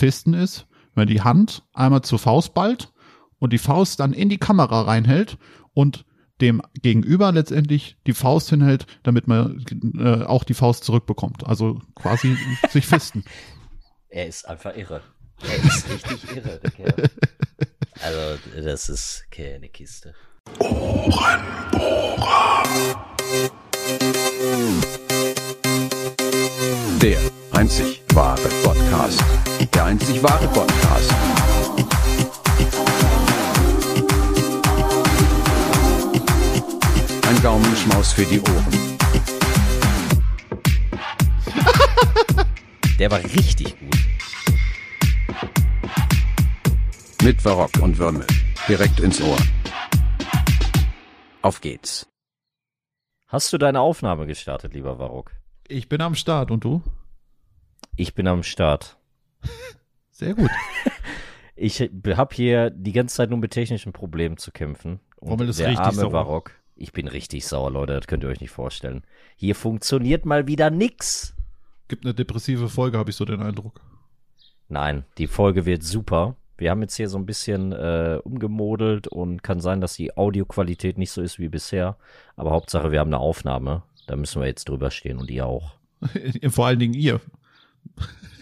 Fisten ist, wenn die Hand einmal zur Faust ballt und die Faust dann in die Kamera reinhält und dem Gegenüber letztendlich die Faust hinhält, damit man äh, auch die Faust zurückbekommt. Also quasi sich fisten. Er ist einfach irre. Er ist richtig irre, der Kerl. Also, das ist okay, eine Kiste. Ohrenbohrer. Der einzig wahre Podcast. Der einzig wahre Podcast. Ein Gaumenschmaus für die Ohren. Der war richtig gut. Mit Barock und Würmel. Direkt ins Ohr. Auf geht's. Hast du deine Aufnahme gestartet, lieber Varrock? Ich bin am Start und du? Ich bin am Start. Sehr gut. Ich habe hier die ganze Zeit nur mit technischen Problemen zu kämpfen. Und Rommel ist der richtig arme sauer. Barock. Ich bin richtig sauer, Leute. Das könnt ihr euch nicht vorstellen. Hier funktioniert mal wieder nix. Gibt eine depressive Folge, habe ich so den Eindruck. Nein, die Folge wird super. Wir haben jetzt hier so ein bisschen äh, umgemodelt und kann sein, dass die Audioqualität nicht so ist wie bisher. Aber Hauptsache, wir haben eine Aufnahme. Da müssen wir jetzt drüber stehen und ihr auch. Vor allen Dingen ihr.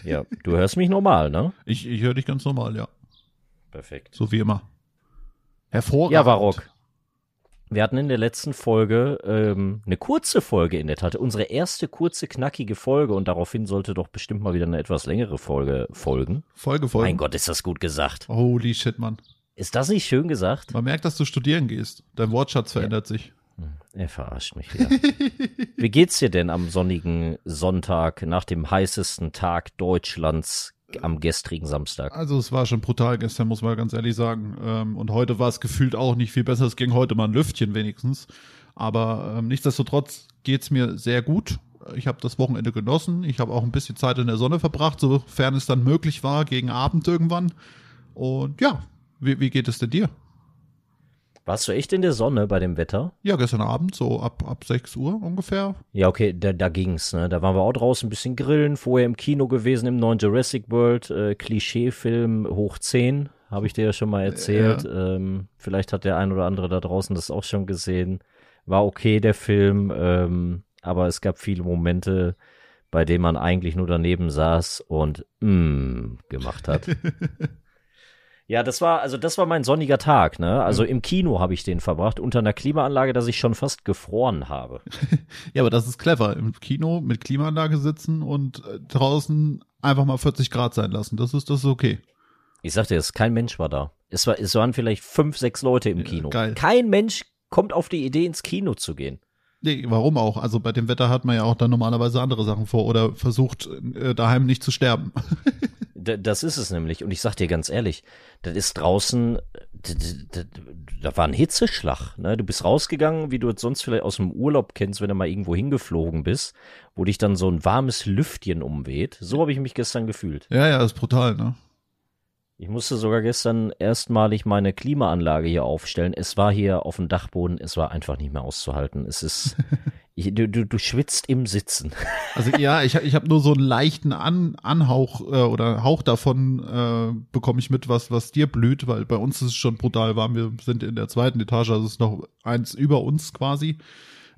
Ja, du hörst mich normal, ne? Ich, ich höre dich ganz normal, ja. Perfekt. So wie immer. Hervorragend. Ja, Barock. Wir hatten in der letzten Folge ähm, eine kurze Folge in der Tat. Unsere erste kurze, knackige Folge und daraufhin sollte doch bestimmt mal wieder eine etwas längere Folge folgen. Folge, Folge. Mein Gott, ist das gut gesagt. Holy shit, Mann. Ist das nicht schön gesagt? Man merkt, dass du studieren gehst. Dein Wortschatz verändert sich. Er verarscht mich wieder. Wie geht's dir denn am sonnigen Sonntag nach dem heißesten Tag Deutschlands am gestrigen Samstag? Also es war schon brutal gestern, muss man ganz ehrlich sagen. Ähm, und heute war es gefühlt auch nicht viel besser. Es ging heute mal ein Lüftchen wenigstens. Aber ähm, nichtsdestotrotz geht's mir sehr gut. Ich habe das Wochenende genossen. Ich habe auch ein bisschen Zeit in der Sonne verbracht, sofern es dann möglich war, gegen Abend irgendwann. Und ja, wie, wie geht es denn dir? Warst du echt in der Sonne bei dem Wetter? Ja, gestern Abend, so ab, ab 6 Uhr ungefähr. Ja, okay, da, da ging's, ne? Da waren wir auch draußen ein bisschen grillen, vorher im Kino gewesen, im neuen Jurassic World, äh, Klischeefilm hoch 10, habe ich dir ja schon mal erzählt. Ähm, vielleicht hat der ein oder andere da draußen das auch schon gesehen. War okay, der Film, ähm, aber es gab viele Momente, bei denen man eigentlich nur daneben saß und mm gemacht hat. Ja, das war, also das war mein sonniger Tag, ne? Also im Kino habe ich den verbracht, unter einer Klimaanlage, dass ich schon fast gefroren habe. Ja, aber das ist clever. Im Kino mit Klimaanlage sitzen und äh, draußen einfach mal 40 Grad sein lassen. Das ist, das ist okay. Ich sagte es, kein Mensch war da. Es, war, es waren vielleicht fünf, sechs Leute im Kino. geil. Kein Mensch kommt auf die Idee, ins Kino zu gehen. Nee, warum auch? Also bei dem Wetter hat man ja auch dann normalerweise andere Sachen vor oder versucht äh, daheim nicht zu sterben. Das ist es nämlich. Und ich sag dir ganz ehrlich, das ist draußen, da war ein Hitzeschlag. Ne? Du bist rausgegangen, wie du es sonst vielleicht aus dem Urlaub kennst, wenn du mal irgendwo hingeflogen bist, wo dich dann so ein warmes Lüftchen umweht. So habe ich mich gestern gefühlt. ja, ja, ist brutal, ne? Ich musste sogar gestern erstmalig meine Klimaanlage hier aufstellen. Es war hier auf dem Dachboden, es war einfach nicht mehr auszuhalten. Es ist, ich, du, du, du schwitzt im Sitzen. Also ja, ich, ich habe nur so einen leichten An, Anhauch äh, oder Hauch davon äh, bekomme ich mit, was was dir blüht, weil bei uns ist es schon brutal warm. Wir sind in der zweiten Etage, also es ist noch eins über uns quasi,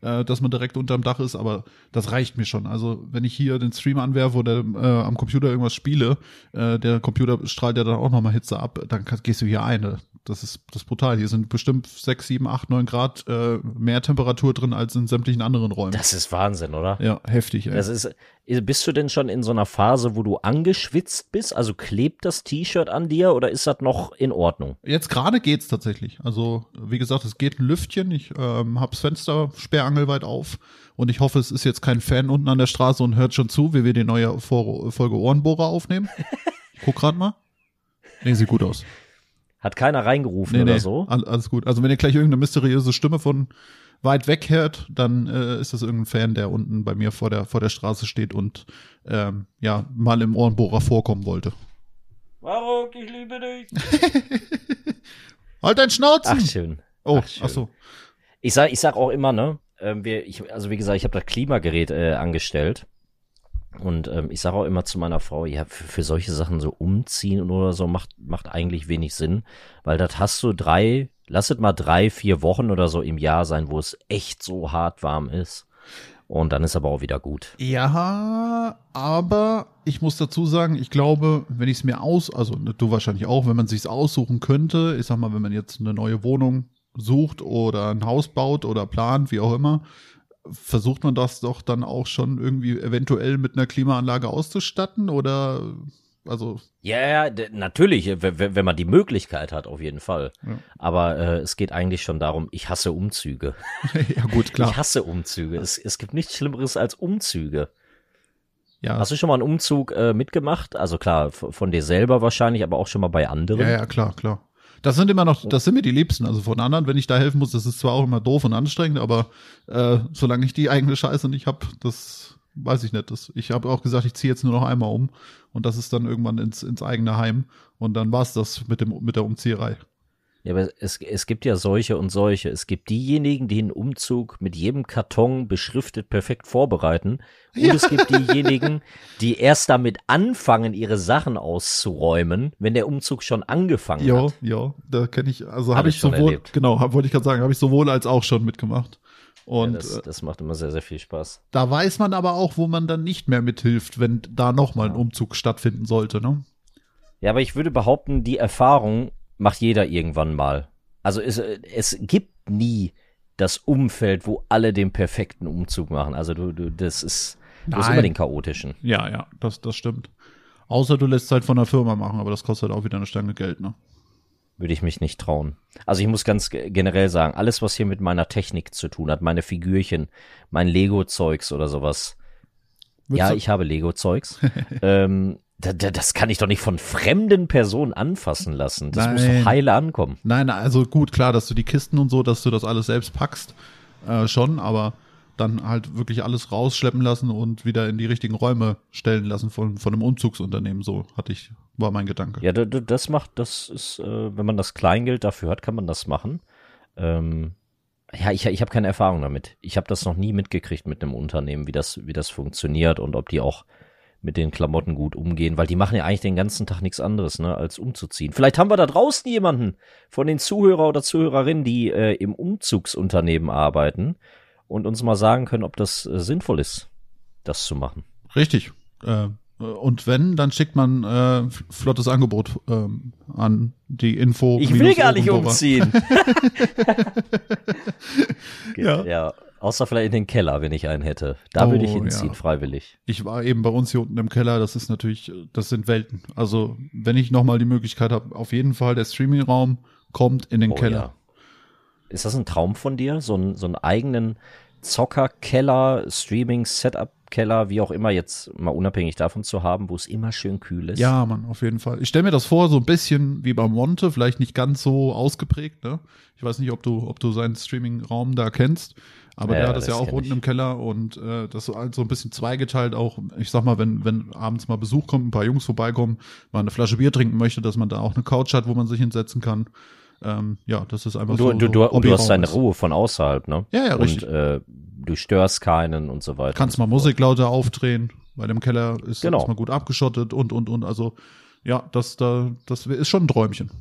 äh, dass man direkt unterm Dach ist, aber das reicht mir schon. Also wenn ich hier den Stream anwerfe oder äh, am Computer irgendwas spiele, äh, der Computer strahlt ja dann auch nochmal Hitze ab, dann kann, gehst du hier ein. ne? Das ist das ist brutal. Hier sind bestimmt sechs, sieben, acht, neun Grad äh, mehr Temperatur drin als in sämtlichen anderen Räumen. Das ist Wahnsinn, oder? ja, heftig. Ey. Das ist, bist du denn schon in so einer Phase, wo du angeschwitzt bist? Also klebt das T-Shirt an dir oder ist das noch in Ordnung? Jetzt gerade geht's tatsächlich. Also, wie gesagt, es geht ein Lüftchen. Ich ähm, hab's Fenster sperrangelweit auf und ich hoffe, es ist jetzt kein Fan unten an der Straße und hört schon zu, wie wir die neue Vor Folge Ohrenbohrer aufnehmen. Ich guck grad mal. Nee, sieht gut aus. Hat keiner reingerufen Nee, oder nee, so? all, alles gut. Also, wenn ihr gleich irgendeine mysteriöse Stimme von weit weg hört, dann äh, ist das irgendein Fan, der unten bei mir vor der, vor der Straße steht und ähm, ja, mal im Ohrenbohrer vorkommen wollte. Marok, ich liebe dich. Halt dein Schnauzen! Ach, schön. oh, ach, schön. ach so. Ich sag, ich sag auch immer, ne? Ähm, wir, ich, also wie gesagt, ich habe das Klimagerät äh, angestellt. Und ähm, ich sage auch immer zu meiner Frau, ja, für, für solche Sachen so umziehen oder so macht, macht eigentlich wenig Sinn, weil das hast du drei, lasset mal drei, vier Wochen oder so im Jahr sein, wo es echt so hart warm ist. Und dann ist aber auch wieder gut. Ja, aber ich muss dazu sagen, ich glaube, wenn ich es mir aus, also du wahrscheinlich auch, wenn man sich's aussuchen könnte, ich sag mal, wenn man jetzt eine neue Wohnung sucht oder ein Haus baut oder plant, wie auch immer, versucht man das doch dann auch schon irgendwie eventuell mit einer Klimaanlage auszustatten oder also Ja, ja, natürlich, wenn man die Möglichkeit hat, auf jeden Fall. Ja. Aber äh, es geht eigentlich schon darum, ich hasse Umzüge. ja gut klar Ich hasse Umzüge. Es, es gibt nichts Schlimmeres als Umzüge. ja Hast du schon mal einen Umzug äh, mitgemacht? Also klar, von dir selber wahrscheinlich, aber auch schon mal bei anderen. ja ja klar klar das sind immer noch das sind mir die liebsten. Also von anderen wenn ich da helfen muss das ist zwar auch immer doof und anstrengend aber äh, solange ich die eigene Scheiße nicht hab das weiß ich nicht. Das ich habe auch gesagt ich ziehe jetzt nur noch einmal um und das ist dann irgendwann ins ins eigene Heim und dann war's das mit dem mit der Umzieherei Ja, aber es, es gibt ja solche und solche. Es gibt diejenigen, die einen Umzug mit jedem Karton beschriftet perfekt vorbereiten. Und Ja. es gibt diejenigen, die erst damit anfangen, ihre Sachen auszuräumen, wenn der Umzug schon angefangen Ja, hat. ja, da kenne ich, also Hab habe ich ich schon sowohl, erlebt. genau, hab, wollte ich gerade sagen, habe ich sowohl als auch schon mitgemacht. Und ja, das, äh, das macht immer sehr, sehr viel Spaß. da weiß man aber auch, wo man dann nicht mehr mithilft, wenn da nochmal ein Umzug stattfinden sollte, ne? Ja, aber ich würde behaupten, die Erfahrung macht jeder irgendwann mal. Also es, es gibt nie das Umfeld, wo alle den perfekten Umzug machen. Also du, du das ist, du hast immer den chaotischen. Ja, ja, das, das stimmt. Außer du lässt es halt von der Firma machen, aber das kostet halt auch wieder eine Stange Geld, ne? Würde ich mich nicht trauen. Also ich muss ganz ge- generell sagen, alles, was hier mit meiner Technik zu tun hat, meine Figürchen, mein Lego-Zeugs oder sowas. Würdest ja, du- ich habe Lego-Zeugs. ähm, das kann ich doch nicht von fremden Personen anfassen lassen. Das muss Nein. doch heile ankommen. Nein, also gut, klar, dass du die Kisten und so, dass du das alles selbst packst, äh, schon, aber dann halt wirklich alles rausschleppen lassen und wieder in die richtigen Räume stellen lassen von, von einem Umzugsunternehmen, so hatte ich, war mein Gedanke. Ja, da- da- das macht, das ist, äh, wenn man das Kleingeld dafür hat, kann man das machen. Ähm, ja, ich, ich habe keine Erfahrung damit. Ich habe das noch nie mitgekriegt mit einem Unternehmen, wie das, wie das funktioniert und ob die auch mit den Klamotten gut umgehen, weil die machen ja eigentlich den ganzen Tag nichts anderes, ne, als umzuziehen. Vielleicht haben wir da draußen jemanden von den Zuhörer oder Zuhörerinnen, die äh, im Umzugsunternehmen arbeiten und uns mal sagen können, ob das äh, sinnvoll ist, das zu machen. Richtig. Äh, und wenn, dann schickt man äh, flottes Angebot ähm, an die Info. Ich will gar nicht umziehen. Ja. ja, außer vielleicht in den Keller, wenn ich einen hätte. Da Oh, würde ich hinziehen, ja. freiwillig. Ich war eben bei uns hier unten im Keller, das ist natürlich, das sind Welten. Also, wenn ich nochmal die Möglichkeit habe, auf jeden Fall der Streaming-Raum kommt in den Oh, Keller. ja. Ist das ein Traum von dir? So, ein, so einen eigenen Zocker-Keller, Streaming-Setup-Keller, wie auch immer, jetzt mal unabhängig davon zu haben, wo es immer schön kühl ist? Ja, Mann, auf jeden Fall. Ich stelle mir das vor, so ein bisschen wie beim Monte, vielleicht nicht ganz so ausgeprägt, ne? Ich weiß nicht, ob du, ob du seinen Streaming-Raum da kennst, aber Ja, der hat das ja auch unten ich. im Keller und äh, das so halt so ein bisschen zweigeteilt auch. Ich sag mal, wenn, wenn abends mal Besuch kommt, ein paar Jungs vorbeikommen, mal eine Flasche Bier trinken möchte, dass man da auch eine Couch hat, wo man sich hinsetzen kann. Ähm, ja, das ist einfach du, so. du, so du, und du hast deine ist. Ruhe von außerhalb, ne? Ja, ja, richtig. Und äh, du störst keinen und so weiter. Kannst mal so fort. Musik lauter aufdrehen, weil im Keller ist, Genau. mal gut abgeschottet und, und, und. Also, ja, das, da, das ist schon ein Träumchen.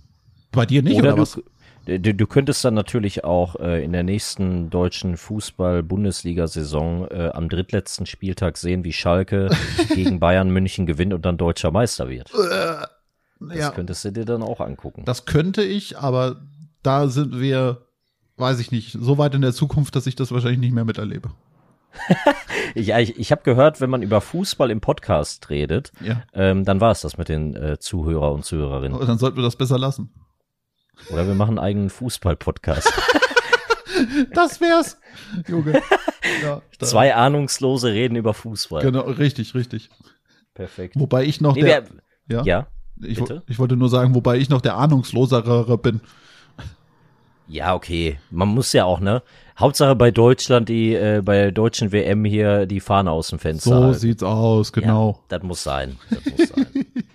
Bei dir nicht, oder, Oder, was? Du, du, könntest dann natürlich auch äh, in der nächsten deutschen Fußball-Bundesliga-Saison äh, am drittletzten Spieltag sehen, wie Schalke gegen Bayern München gewinnt und dann deutscher Meister wird. Das ja, könntest du dir dann auch angucken. das könnte ich, aber da sind wir, weiß ich nicht, so weit in der Zukunft, dass ich das wahrscheinlich nicht mehr miterlebe. Ich, ich, ich habe gehört, wenn man über Fußball im Podcast redet, Ja. ähm, dann war es das mit den äh, Zuhörer und Zuhörerinnen. Aber dann sollten wir das besser lassen. Oder wir machen einen eigenen Fußball-Podcast. Das wär's, Junge. Ja, Zwei Ahnungslose reden über Fußball. Genau, richtig, richtig. Perfekt. Wobei ich noch Nee, der, wer, ja, ja, ich, ich wollte nur sagen, wobei ich noch der Ahnungslosere bin. ja, okay. Man muss ja auch, ne? Hauptsache bei Deutschland, die äh, bei der deutschen WM hier die Fahne aus dem Fenster. So halten. sieht's aus, genau. Ja, das muss sein. Das muss sein.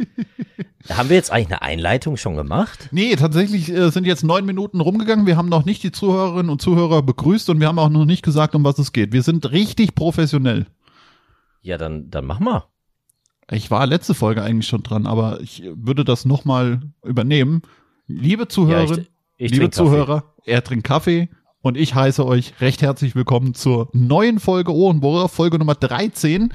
Haben wir jetzt eigentlich eine Einleitung schon gemacht? Nee, tatsächlich äh, sind jetzt neun Minuten rumgegangen. Wir haben noch nicht die Zuhörerinnen und Zuhörer begrüßt und wir haben auch noch nicht gesagt, um was es geht. Wir sind richtig professionell. Ja, dann, dann mach mal. Ich war letzte Folge eigentlich schon dran, aber ich würde das nochmal übernehmen. Liebe Zuhörerinnen, Ja, ich, ich liebe Kaffee. Zuhörer, er trinkt Kaffee und ich heiße euch recht herzlich willkommen zur neuen Folge Ohrenbohrer, Folge Nummer 13.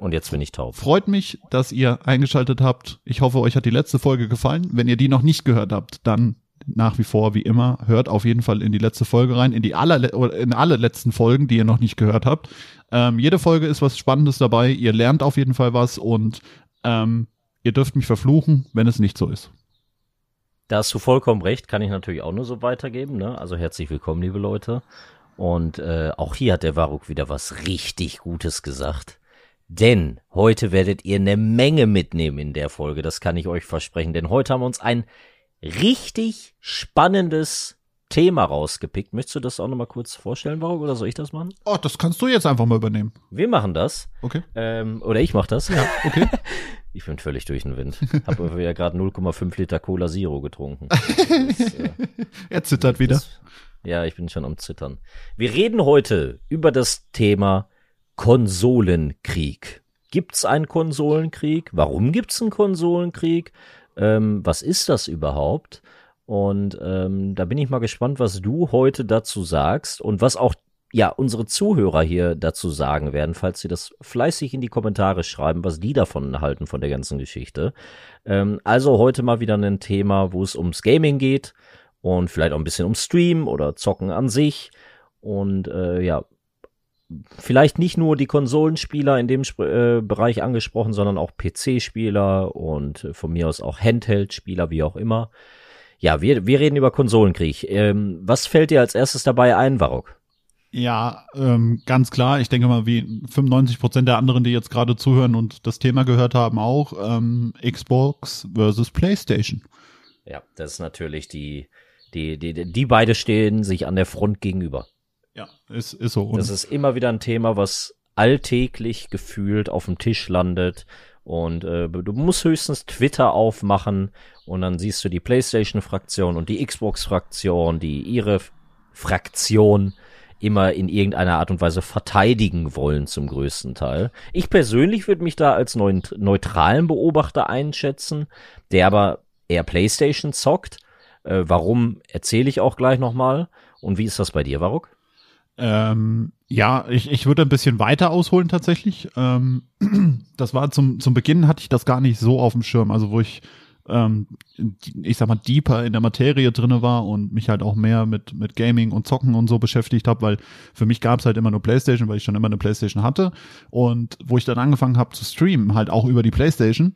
Und jetzt bin ich taub. Freut mich, dass ihr eingeschaltet habt. Ich hoffe, euch hat die letzte Folge gefallen. Wenn ihr die noch nicht gehört habt, dann nach wie vor, wie immer, hört auf jeden Fall in die letzte Folge rein, in die aller, in alle letzten Folgen, die ihr noch nicht gehört habt. Ähm, jede Folge ist was Spannendes dabei. Ihr lernt auf jeden Fall was und ähm, ihr dürft mich verfluchen, wenn es nicht so ist. Da hast du vollkommen recht, kann ich natürlich auch nur so weitergeben. Ne? Also herzlich willkommen, liebe Leute. Und äh, auch hier hat der Varuk wieder was richtig Gutes gesagt. Denn heute werdet ihr eine Menge mitnehmen in der Folge, das kann ich euch versprechen. Denn heute haben wir uns ein richtig spannendes Thema rausgepickt. Möchtest du das auch nochmal kurz vorstellen, Varuk, oder soll ich das machen? Oh, das kannst du jetzt einfach mal übernehmen. Wir machen das. Okay. Ähm, oder ich mach das. Ja, okay. Ich bin völlig durch den Wind. Habe aber ja gerade 0,5 Liter Cola Zero getrunken. Das, äh, er zittert wieder. Das, ja, ich bin schon am Zittern. Wir reden heute über das Thema Konsolenkrieg. Gibt's einen Konsolenkrieg? Warum gibt's einen Konsolenkrieg? Ähm, was ist das überhaupt? Und ähm, da bin ich mal gespannt, was du heute dazu sagst und was auch ja unsere Zuhörer hier dazu sagen werden, falls sie das fleißig in die Kommentare schreiben, was die davon halten von der ganzen Geschichte. Ähm, also heute mal wieder ein Thema, wo es ums Gaming geht und vielleicht auch ein bisschen ums Stream oder Zocken an sich. Und äh, ja, vielleicht nicht nur die Konsolenspieler in dem Sp äh, Bereich angesprochen, sondern auch PC-Spieler und äh, von mir aus auch Handheld-Spieler, wie auch immer. Ja, wir, wir reden über Konsolenkrieg. Ähm, was fällt dir als erstes dabei ein, Varok? Ja, ähm, ganz klar. Ich denke mal, wie 95 Prozent der anderen, die jetzt gerade zuhören und das Thema gehört haben, auch ähm, Xbox versus PlayStation. Ja, das ist natürlich die, die, die, die, die beide stehen sich an der Front gegenüber. Ja, ist, ist so. Und Das ist immer wieder ein Thema, was alltäglich gefühlt auf dem Tisch landet. Und äh, du musst höchstens Twitter aufmachen und dann siehst du die PlayStation-Fraktion und die Xbox-Fraktion, die ihre Fraktion immer in irgendeiner Art und Weise verteidigen wollen zum größten Teil. Ich persönlich würde mich da als neut neutralen Beobachter einschätzen, der aber eher PlayStation zockt. Äh, warum erzähle ich auch gleich nochmal. Und wie ist das bei dir, Varuk? Ähm, ja, ich, ich würde ein bisschen weiter ausholen tatsächlich. Ähm, das war zum, zum Beginn hatte ich das gar nicht so auf dem Schirm, also wo ich, ähm, ich sag mal, deeper in der Materie drinne war und mich halt auch mehr mit, mit Gaming und Zocken und so beschäftigt habe, weil für mich gab es halt immer nur Playstation, weil ich schon immer eine Playstation hatte. Und wo ich dann angefangen habe zu streamen, halt auch über die Playstation,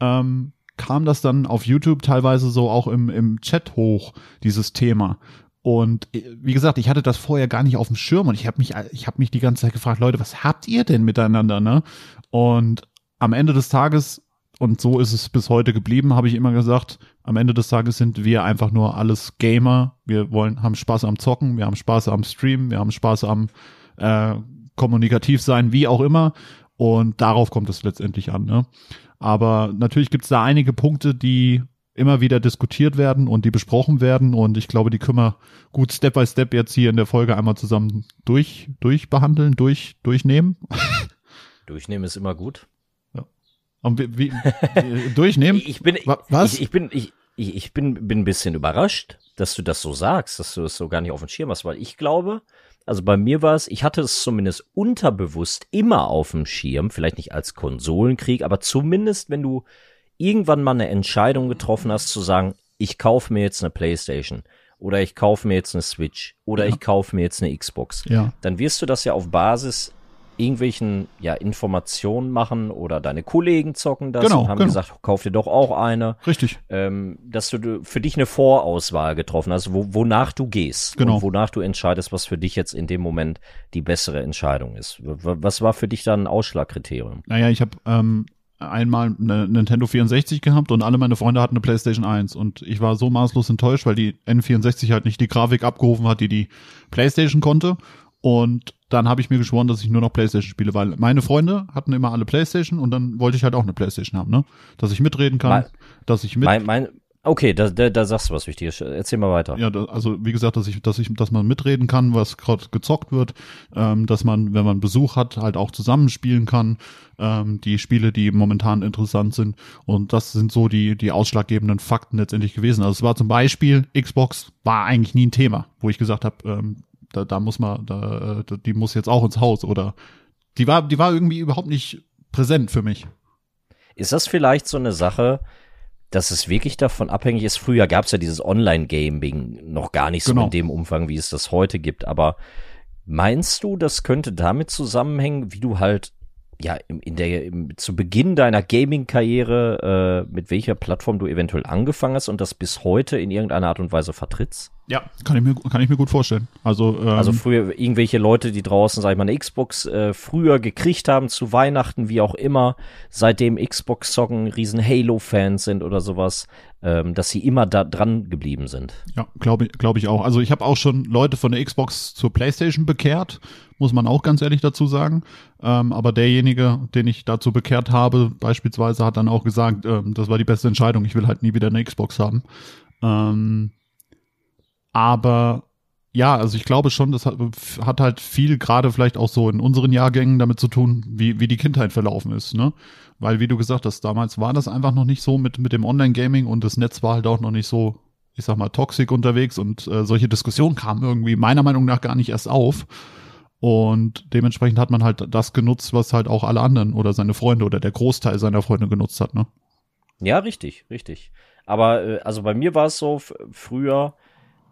ähm, kam das dann auf YouTube teilweise so auch im, im Chat hoch, dieses Thema. Und äh, wie gesagt, ich hatte das vorher gar nicht auf dem Schirm und ich habe mich, ich habe mich die ganze Zeit gefragt, Leute, was habt ihr denn miteinander, ne? Und am Ende des Tages, und so ist es bis heute geblieben, habe ich immer gesagt, am Ende des Tages sind wir einfach nur alles Gamer. Wir wollen, haben Spaß am Zocken, wir haben Spaß am Streamen, wir haben Spaß am äh, kommunikativ sein, wie auch immer. Und darauf kommt es letztendlich an, ne? Aber natürlich gibt es da einige Punkte, die immer wieder diskutiert werden und die besprochen werden. Und ich glaube, die können wir gut Step by Step jetzt hier in der Folge einmal zusammen durch, durchbehandeln, durch, durchnehmen. Durchnehmen ist immer gut. Und wie, wie, durchnehmen? Ich bin, Wa- was? Ich, ich bin, ich, ich, bin, bin ein bisschen überrascht, dass du das so sagst, dass du das so gar nicht auf dem Schirm hast, weil ich glaube, also bei mir war es, ich hatte es zumindest unterbewusst immer auf dem Schirm, vielleicht nicht als Konsolenkrieg, aber zumindest, wenn du irgendwann mal eine Entscheidung getroffen hast, zu sagen, ich kaufe mir jetzt eine Playstation oder ich kaufe mir jetzt eine Switch oder Ja. ich kaufe mir jetzt eine Xbox, Ja. dann wirst du das ja auf Basis irgendwelchen ja, Informationen machen oder deine Kollegen zocken das Genau, und haben genau. gesagt, kauf dir doch auch eine, Richtig. ähm, dass du für dich eine Vorauswahl getroffen hast, wo, wonach du gehst Genau. und wonach du entscheidest, was für dich jetzt in dem Moment die bessere Entscheidung ist. Was war für dich dann ein Ausschlagkriterium? Naja, ich habe ähm, einmal eine Nintendo 64 gehabt und alle meine Freunde hatten eine PlayStation 1 und ich war so maßlos enttäuscht, weil die N64 halt nicht die Grafik abgerufen hat, die die PlayStation konnte. Und dann habe ich mir geschworen, dass ich nur noch PlayStation spiele, weil meine Freunde hatten immer alle PlayStation und dann wollte ich halt auch eine PlayStation haben, ne? Dass ich mitreden kann, Mein- dass ich mit. Mein, mein, Okay, da, da, da sagst du was Wichtiges. Erzähl mal weiter. Ja, da, also wie gesagt, dass ich, dass ich, dass man mitreden kann, was gerade gezockt wird, ähm, dass man, wenn man Besuch hat, halt auch zusammenspielen kann, ähm, die Spiele, die momentan interessant sind. Und das sind so die, die ausschlaggebenden Fakten letztendlich gewesen. Also es war zum Beispiel, Xbox war eigentlich nie ein Thema, wo ich gesagt habe, ähm, da, da muss man, da, da, die muss jetzt auch ins Haus oder die war, die war irgendwie überhaupt nicht präsent für mich. Ist das vielleicht so eine Sache, dass es wirklich davon abhängig ist. Früher gab es ja dieses Online-Gaming noch gar nicht so genau. in dem Umfang, wie es das heute gibt. Aber meinst du, das könnte damit zusammenhängen, wie du halt ja in der im, zu Beginn deiner Gaming-Karriere äh, mit welcher Plattform du eventuell angefangen hast und das bis heute in irgendeiner Art und Weise vertrittst? Ja, kann ich mir, kann ich mir gut vorstellen. Also, ähm, also früher irgendwelche Leute, die draußen, sag ich mal, eine Xbox äh, früher gekriegt haben zu Weihnachten, wie auch immer, seitdem Xbox zocken, riesen Halo-Fans sind oder sowas, ähm, dass sie immer da dran geblieben sind. Ja, glaube ich, glaube ich auch. Also ich habe auch schon Leute von der Xbox zur PlayStation bekehrt, muss man auch ganz ehrlich dazu sagen. Ähm, aber derjenige, den ich dazu bekehrt habe, beispielsweise, hat dann auch gesagt, ähm, das war die beste Entscheidung. Ich will halt nie wieder eine Xbox haben. Ähm, aber ja, also ich glaube schon, das hat, hat halt viel gerade vielleicht auch so in unseren Jahrgängen damit zu tun, wie, wie die Kindheit verlaufen ist, ne? Weil, wie du gesagt hast, damals war das einfach noch nicht so mit, mit dem Online-Gaming und das Netz war halt auch noch nicht so, ich sag mal, toxisch unterwegs und äh, solche Diskussionen kamen irgendwie meiner Meinung nach gar nicht erst auf. Und dementsprechend hat man halt das genutzt, was halt auch alle anderen oder seine Freunde oder der Großteil seiner Freunde genutzt hat, ne? Ja, richtig, richtig. Aber äh, also bei mir war es so früher,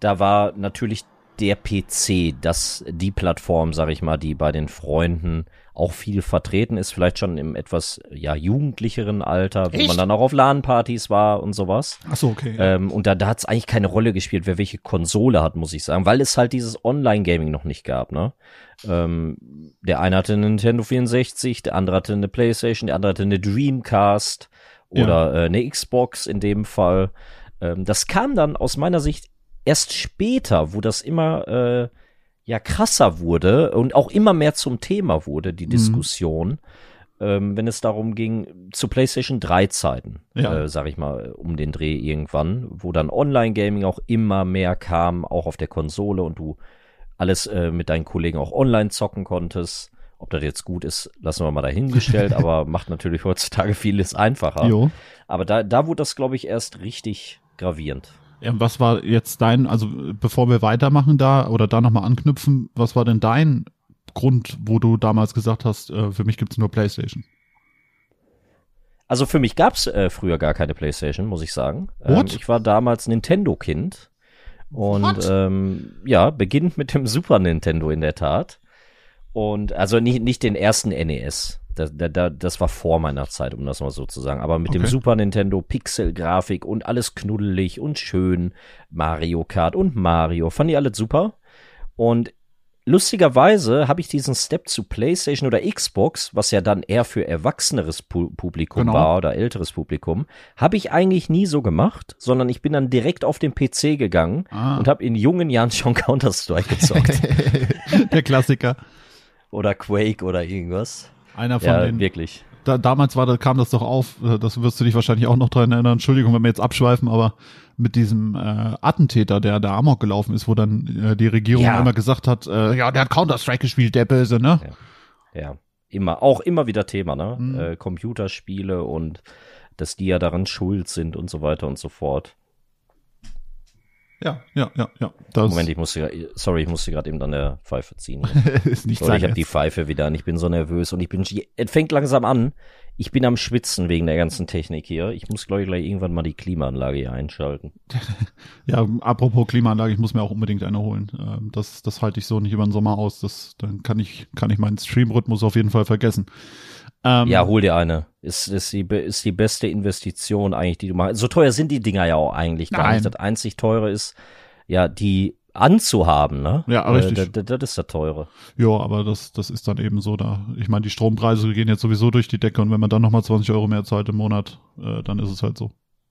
da war natürlich der PC, das die Plattform, sag ich mal, die bei den Freunden auch viel vertreten ist, vielleicht schon im etwas ja jugendlicheren Alter, wo man dann auch auf LAN-Partys war und sowas. Ach so, okay. Ja. Ähm, und da, da hat es eigentlich keine Rolle gespielt, wer welche Konsole hat, muss ich sagen, weil es halt dieses Online-Gaming noch nicht gab, ne? Ähm, der eine hatte eine Nintendo 64, der andere hatte eine PlayStation, der andere hatte eine Dreamcast oder ja. äh, eine Xbox in dem Fall. Ähm, das kam dann aus meiner Sicht erst später, wo das immer äh, ja krasser wurde und auch immer mehr zum Thema wurde, die mhm. Diskussion, ähm, wenn es darum ging, zu PlayStation 3 Zeiten, ja. äh, sag ich mal, um den Dreh irgendwann, wo dann Online-Gaming auch immer mehr kam, auch auf der Konsole und du alles äh, mit deinen Kollegen auch online zocken konntest. Ob das jetzt gut ist, lassen wir mal dahingestellt, aber macht natürlich heutzutage vieles einfacher. Jo. Aber da, da wurde das, glaube ich, erst richtig gravierend. Ja, was war jetzt dein, also bevor wir weitermachen da oder da nochmal anknüpfen, was war denn dein Grund, wo du damals gesagt hast, äh, für mich gibt's nur PlayStation? Also für mich gab's äh, früher gar keine PlayStation, muss ich sagen. Ähm, ich war damals Nintendo-Kind. Und ähm, ja, beginnt mit dem Super Nintendo in der Tat. Und also nicht, nicht den ersten NES. Da, da, das war vor meiner Zeit, um das mal so zu sagen. Aber mit okay. dem Super Nintendo Pixel-Grafik und alles knuddelig und schön. Mario Kart und Mario. Fand ich alles super. Und lustigerweise habe ich diesen Step zu PlayStation oder Xbox, was ja dann eher für erwachseneres Pu Publikum genau. war oder älteres Publikum, habe ich eigentlich nie so gemacht, sondern ich bin dann direkt auf den PC gegangen ah. und habe in jungen Jahren schon Counter-Strike gezockt. Der Klassiker. Oder Quake oder irgendwas. Einer von ja, den. wirklich. Da, damals war, da kam das doch auf, äh, das wirst du dich wahrscheinlich auch noch dran erinnern. Entschuldigung, wenn wir jetzt abschweifen, aber mit diesem äh, Attentäter, der da Amok gelaufen ist, wo dann äh, die Regierung ja. immer gesagt hat, äh, ja, der hat Counter-Strike gespielt, der Böse, ne? Ja. ja. Immer, auch immer wieder Thema, ne? Mhm. Äh, Computerspiele und dass die ja daran schuld sind und so weiter und so fort. Ja, ja, ja, ja. Das Moment, ich musste, sorry, ich musste gerade eben an der Pfeife ziehen. ist nicht Sorry, ich habe die Pfeife wieder und ich bin so nervös und ich bin, es fängt langsam an. Ich bin am Schwitzen wegen der ganzen Technik hier. Ich muss, glaube ich, gleich irgendwann mal die Klimaanlage hier einschalten. ja, apropos Klimaanlage, ich muss mir auch unbedingt eine holen. Ähm, das, das halte ich so nicht über den Sommer aus. Das, dann kann ich, kann ich meinen Streamrhythmus auf jeden Fall vergessen. Ähm, ja, hol dir eine. Ist, ist, die, ist die beste Investition eigentlich, die du machst. So teuer sind die Dinger ja auch eigentlich gar Nein. nicht. Das einzig teure ist, ja, die anzuhaben, ne? Ja, richtig. Äh, das, das ist der teure. Ja, aber das, das ist dann eben so da. Ich meine, die Strompreise gehen jetzt sowieso durch die Decke und wenn man dann nochmal 20 Euro mehr zahlt im Monat, äh, dann ist es halt so.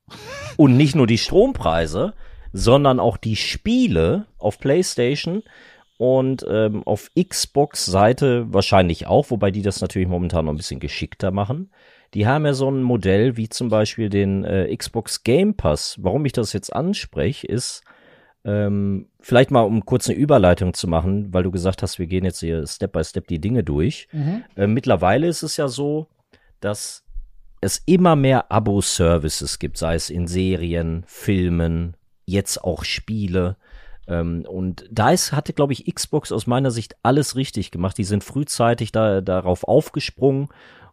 Und nicht nur die Strompreise, sondern auch die Spiele auf PlayStation und ähm, auf Xbox-Seite wahrscheinlich auch, wobei die das natürlich momentan noch ein bisschen geschickter machen. die haben ja so ein Modell wie zum Beispiel den äh, Xbox Game Pass. Warum ich das jetzt anspreche, ist, ähm, vielleicht mal, um kurz eine Überleitung zu machen, weil du gesagt hast, wir gehen jetzt hier Step by Step die Dinge durch. Mhm. Äh, mittlerweile ist es ja so, dass es immer mehr Abo-Services gibt, sei es in Serien, Filmen, jetzt auch Spiele. Ähm, und da ist, hatte, glaube ich, Xbox aus meiner Sicht alles richtig gemacht. Die sind frühzeitig da, darauf aufgesprungen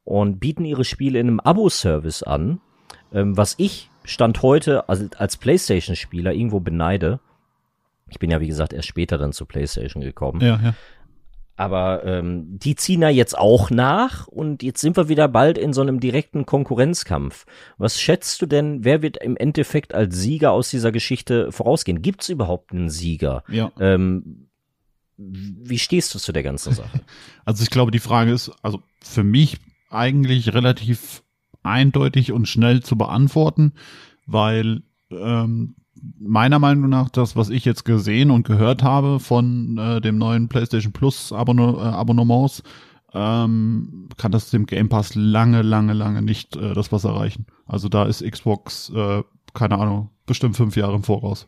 und bieten ihre Spiele in einem Abo-Service an, ähm, was ich Stand heute als, als PlayStation-Spieler irgendwo beneide. Ich bin ja, wie gesagt, erst später dann zu PlayStation gekommen. Ja, ja. Aber ähm, die ziehen ja jetzt auch nach und jetzt sind wir wieder bald in so einem direkten Konkurrenzkampf. Was schätzt du denn, wer wird im Endeffekt als Sieger aus dieser Geschichte vorausgehen? Gibt es überhaupt einen Sieger? Ja. Ähm, wie stehst du zu der ganzen Sache? Also ich glaube, die Frage ist, also für mich eigentlich relativ eindeutig und schnell zu beantworten, weil ähm, meiner Meinung nach das, was ich jetzt gesehen und gehört habe von äh, dem neuen PlayStation Plus Abonne äh, Abonnements, ähm, kann das dem Game Pass lange, lange, lange nicht äh, das was erreichen. Also da ist Xbox, äh, keine Ahnung, bestimmt fünf Jahre im Voraus.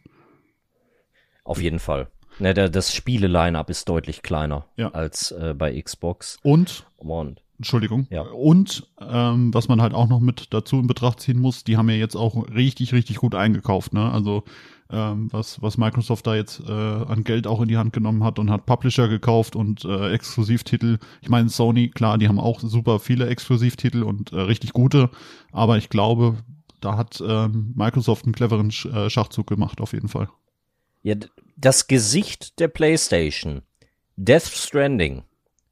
Auf jeden Fall. Ne, der, das Spiele-Line-Up ist deutlich kleiner Ja. als äh, bei Xbox. Und Und Entschuldigung. Ja. Und ähm, was man halt auch noch mit dazu in Betracht ziehen muss, die haben ja jetzt auch richtig, richtig gut eingekauft. Ne? Also ähm, was, was Microsoft da jetzt äh, an Geld auch in die Hand genommen hat und hat Publisher gekauft und äh, Exklusivtitel. Ich meine, Sony, klar, die haben auch super viele Exklusivtitel und äh, richtig gute, aber ich glaube, da hat ähm, Microsoft einen cleveren Sch äh, Schachzug gemacht, auf jeden Fall. ja, das Gesicht der PlayStation, Death Stranding,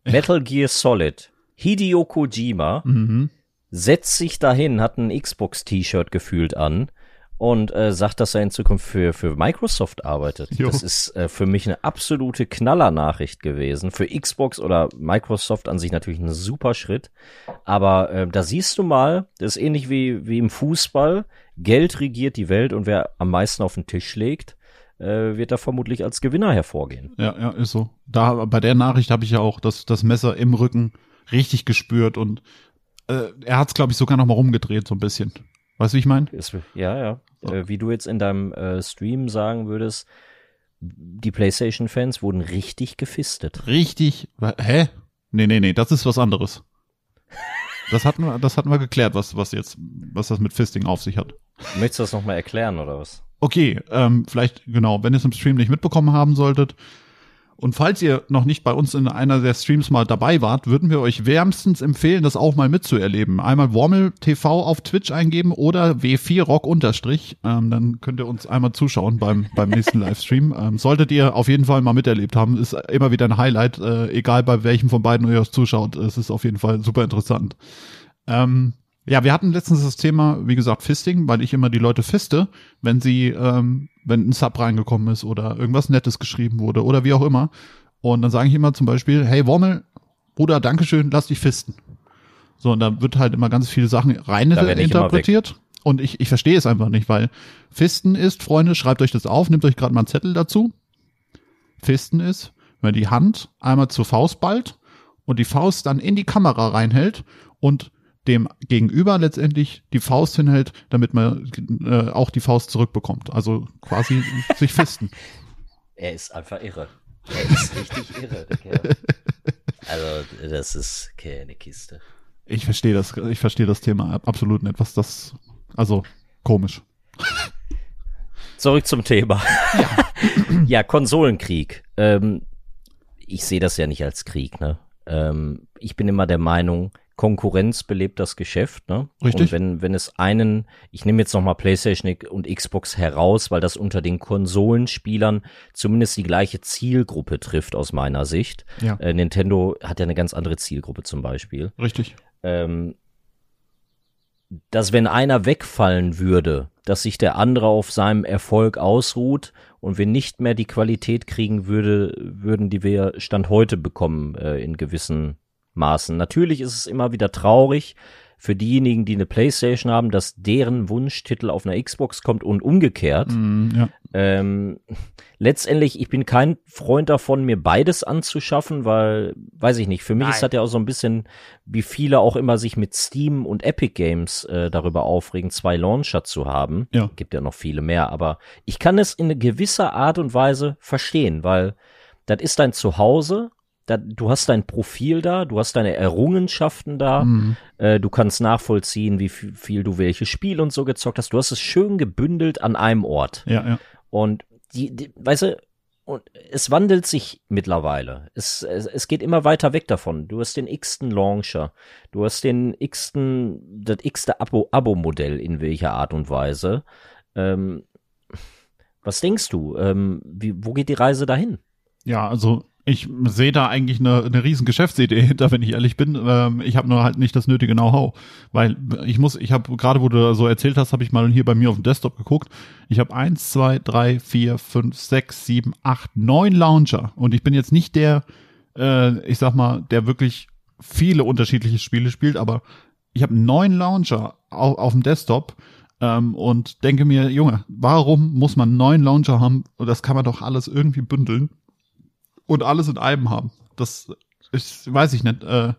Metal Gear Solid, Hideo Kojima Mhm. setzt sich dahin, hat ein Xbox-T-Shirt gefühlt an und äh, sagt, dass er in Zukunft für, für Microsoft arbeitet. Jo. Das ist äh, für mich eine absolute Knallernachricht gewesen. Für Xbox oder Microsoft an sich natürlich ein super Schritt. Aber äh, da siehst du mal, das ist ähnlich wie, wie im Fußball. Geld regiert die Welt und wer am meisten auf den Tisch legt, äh, wird da vermutlich als Gewinner hervorgehen. Ja, ja, ist so. Da bei der Nachricht habe ich ja auch das, das Messer im Rücken richtig gespürt und äh, er hat es, glaube ich, sogar noch mal rumgedreht so ein bisschen. Weißt du, wie ich meine? Ja, ja. Äh, wie du jetzt in deinem äh, Stream sagen würdest, die PlayStation-Fans wurden richtig gefistet. Richtig. Hä? Nee, nee, nee, das ist was anderes. Das hatten wir, das hatten wir geklärt, was, was jetzt, was das mit Fisting auf sich hat. Möchtest du das nochmal erklären oder was? Okay, ähm, vielleicht, genau, wenn ihr es im Stream nicht mitbekommen haben solltet. Und falls ihr noch nicht bei uns in einer der Streams mal dabei wart, würden wir euch wärmstens empfehlen, das auch mal mitzuerleben. Einmal Wormel TV auf Twitch eingeben oder W4Rock unterstrich. Ähm, dann könnt ihr uns einmal zuschauen beim, beim nächsten Livestream. Ähm, solltet ihr auf jeden Fall mal miterlebt haben, ist immer wieder ein Highlight, äh, egal bei welchem von beiden ihr zuschaut. Es ist auf jeden Fall super interessant. Ähm, ja, wir hatten letztens das Thema, wie gesagt, Fisting, weil ich immer die Leute fiste, wenn sie, ähm, wenn ein Sub reingekommen ist oder irgendwas Nettes geschrieben wurde oder wie auch immer. Und dann sage ich immer zum Beispiel, hey Wormel, Bruder, Dankeschön, lass dich fisten. So, und da wird halt immer ganz viele Sachen rein interpretiert. Und ich, ich verstehe es einfach nicht, weil Fisten ist, Freunde, schreibt euch das auf, nehmt euch gerade mal einen Zettel dazu. Fisten ist, wenn die Hand einmal zur Faust ballt und die Faust dann in die Kamera reinhält und dem Gegenüber letztendlich die Faust hinhält, damit man äh, auch die Faust zurückbekommt. Also quasi sich fisten. Er ist einfach irre. Er ist richtig irre. Also, das ist keine Kiste. Ich verstehe das, ich verstehe das Thema absolut nicht, was das, also komisch. Zurück zum Thema. Ja, Konsolenkrieg. Ähm, ich sehe das ja nicht als Krieg, ne? Ähm, ich bin immer der Meinung, Konkurrenz belebt das Geschäft, ne? Richtig. Und wenn, wenn es einen, ich nehme jetzt nochmal PlayStation und Xbox heraus, weil das unter den Konsolenspielern zumindest die gleiche Zielgruppe trifft aus meiner Sicht. Ja. Äh, Nintendo hat ja eine ganz andere Zielgruppe zum Beispiel. Richtig. ähm, dass wenn einer wegfallen würde, dass sich der andere auf seinem Erfolg ausruht und wir nicht mehr die Qualität kriegen würde, würden, die wir Stand heute bekommen äh, in gewissen Maßen. Natürlich ist es immer wieder traurig, für diejenigen, die eine Playstation haben, dass deren Wunschtitel auf einer Xbox kommt und umgekehrt. Mm, ja. Ähm, letztendlich, ich bin kein Freund davon, mir beides anzuschaffen, weil, weiß ich nicht, für mich Nein. ist das ja auch so ein bisschen, wie viele auch immer sich mit Steam und Epic Games äh, darüber aufregen, zwei Launcher zu haben. Ja. Gibt ja noch viele mehr, aber ich kann es in gewisser Art und Weise verstehen, weil das ist dein Zuhause, da, du hast dein Profil da, du hast deine Errungenschaften da, Mm, äh, du kannst nachvollziehen, wie viel, viel du welche Spiele und so gezockt hast. Du hast es schön gebündelt an einem Ort. ja, ja. Und die, die weißt du, und es wandelt sich mittlerweile. Es, es, es geht immer weiter weg davon. Du hast den x-ten Launcher. Du hast den x-ten, das x-te Abo- Abo-Modell in welcher Art und Weise. Ähm, was denkst du? Ähm, wie, wo geht die Reise dahin? Ja, also ich sehe da eigentlich eine, eine riesen Geschäftsidee hinter, wenn ich ehrlich bin. Ähm, ich habe nur halt nicht das nötige Know-how, weil ich muss, ich habe gerade, wo du so erzählt hast, habe ich mal hier bei mir auf dem Desktop geguckt. Ich habe eins, zwei, drei, vier, fünf, sechs, sieben, acht, neun Launcher und ich bin jetzt nicht der, äh, ich sag mal, der wirklich viele unterschiedliche Spiele spielt, aber ich habe neun Launcher auf, auf dem Desktop ähm, und denke mir, Junge, warum muss man neun Launcher haben? Das kann man doch alles irgendwie bündeln und alles in einem haben. Das ist, weiß ich nicht. Äh,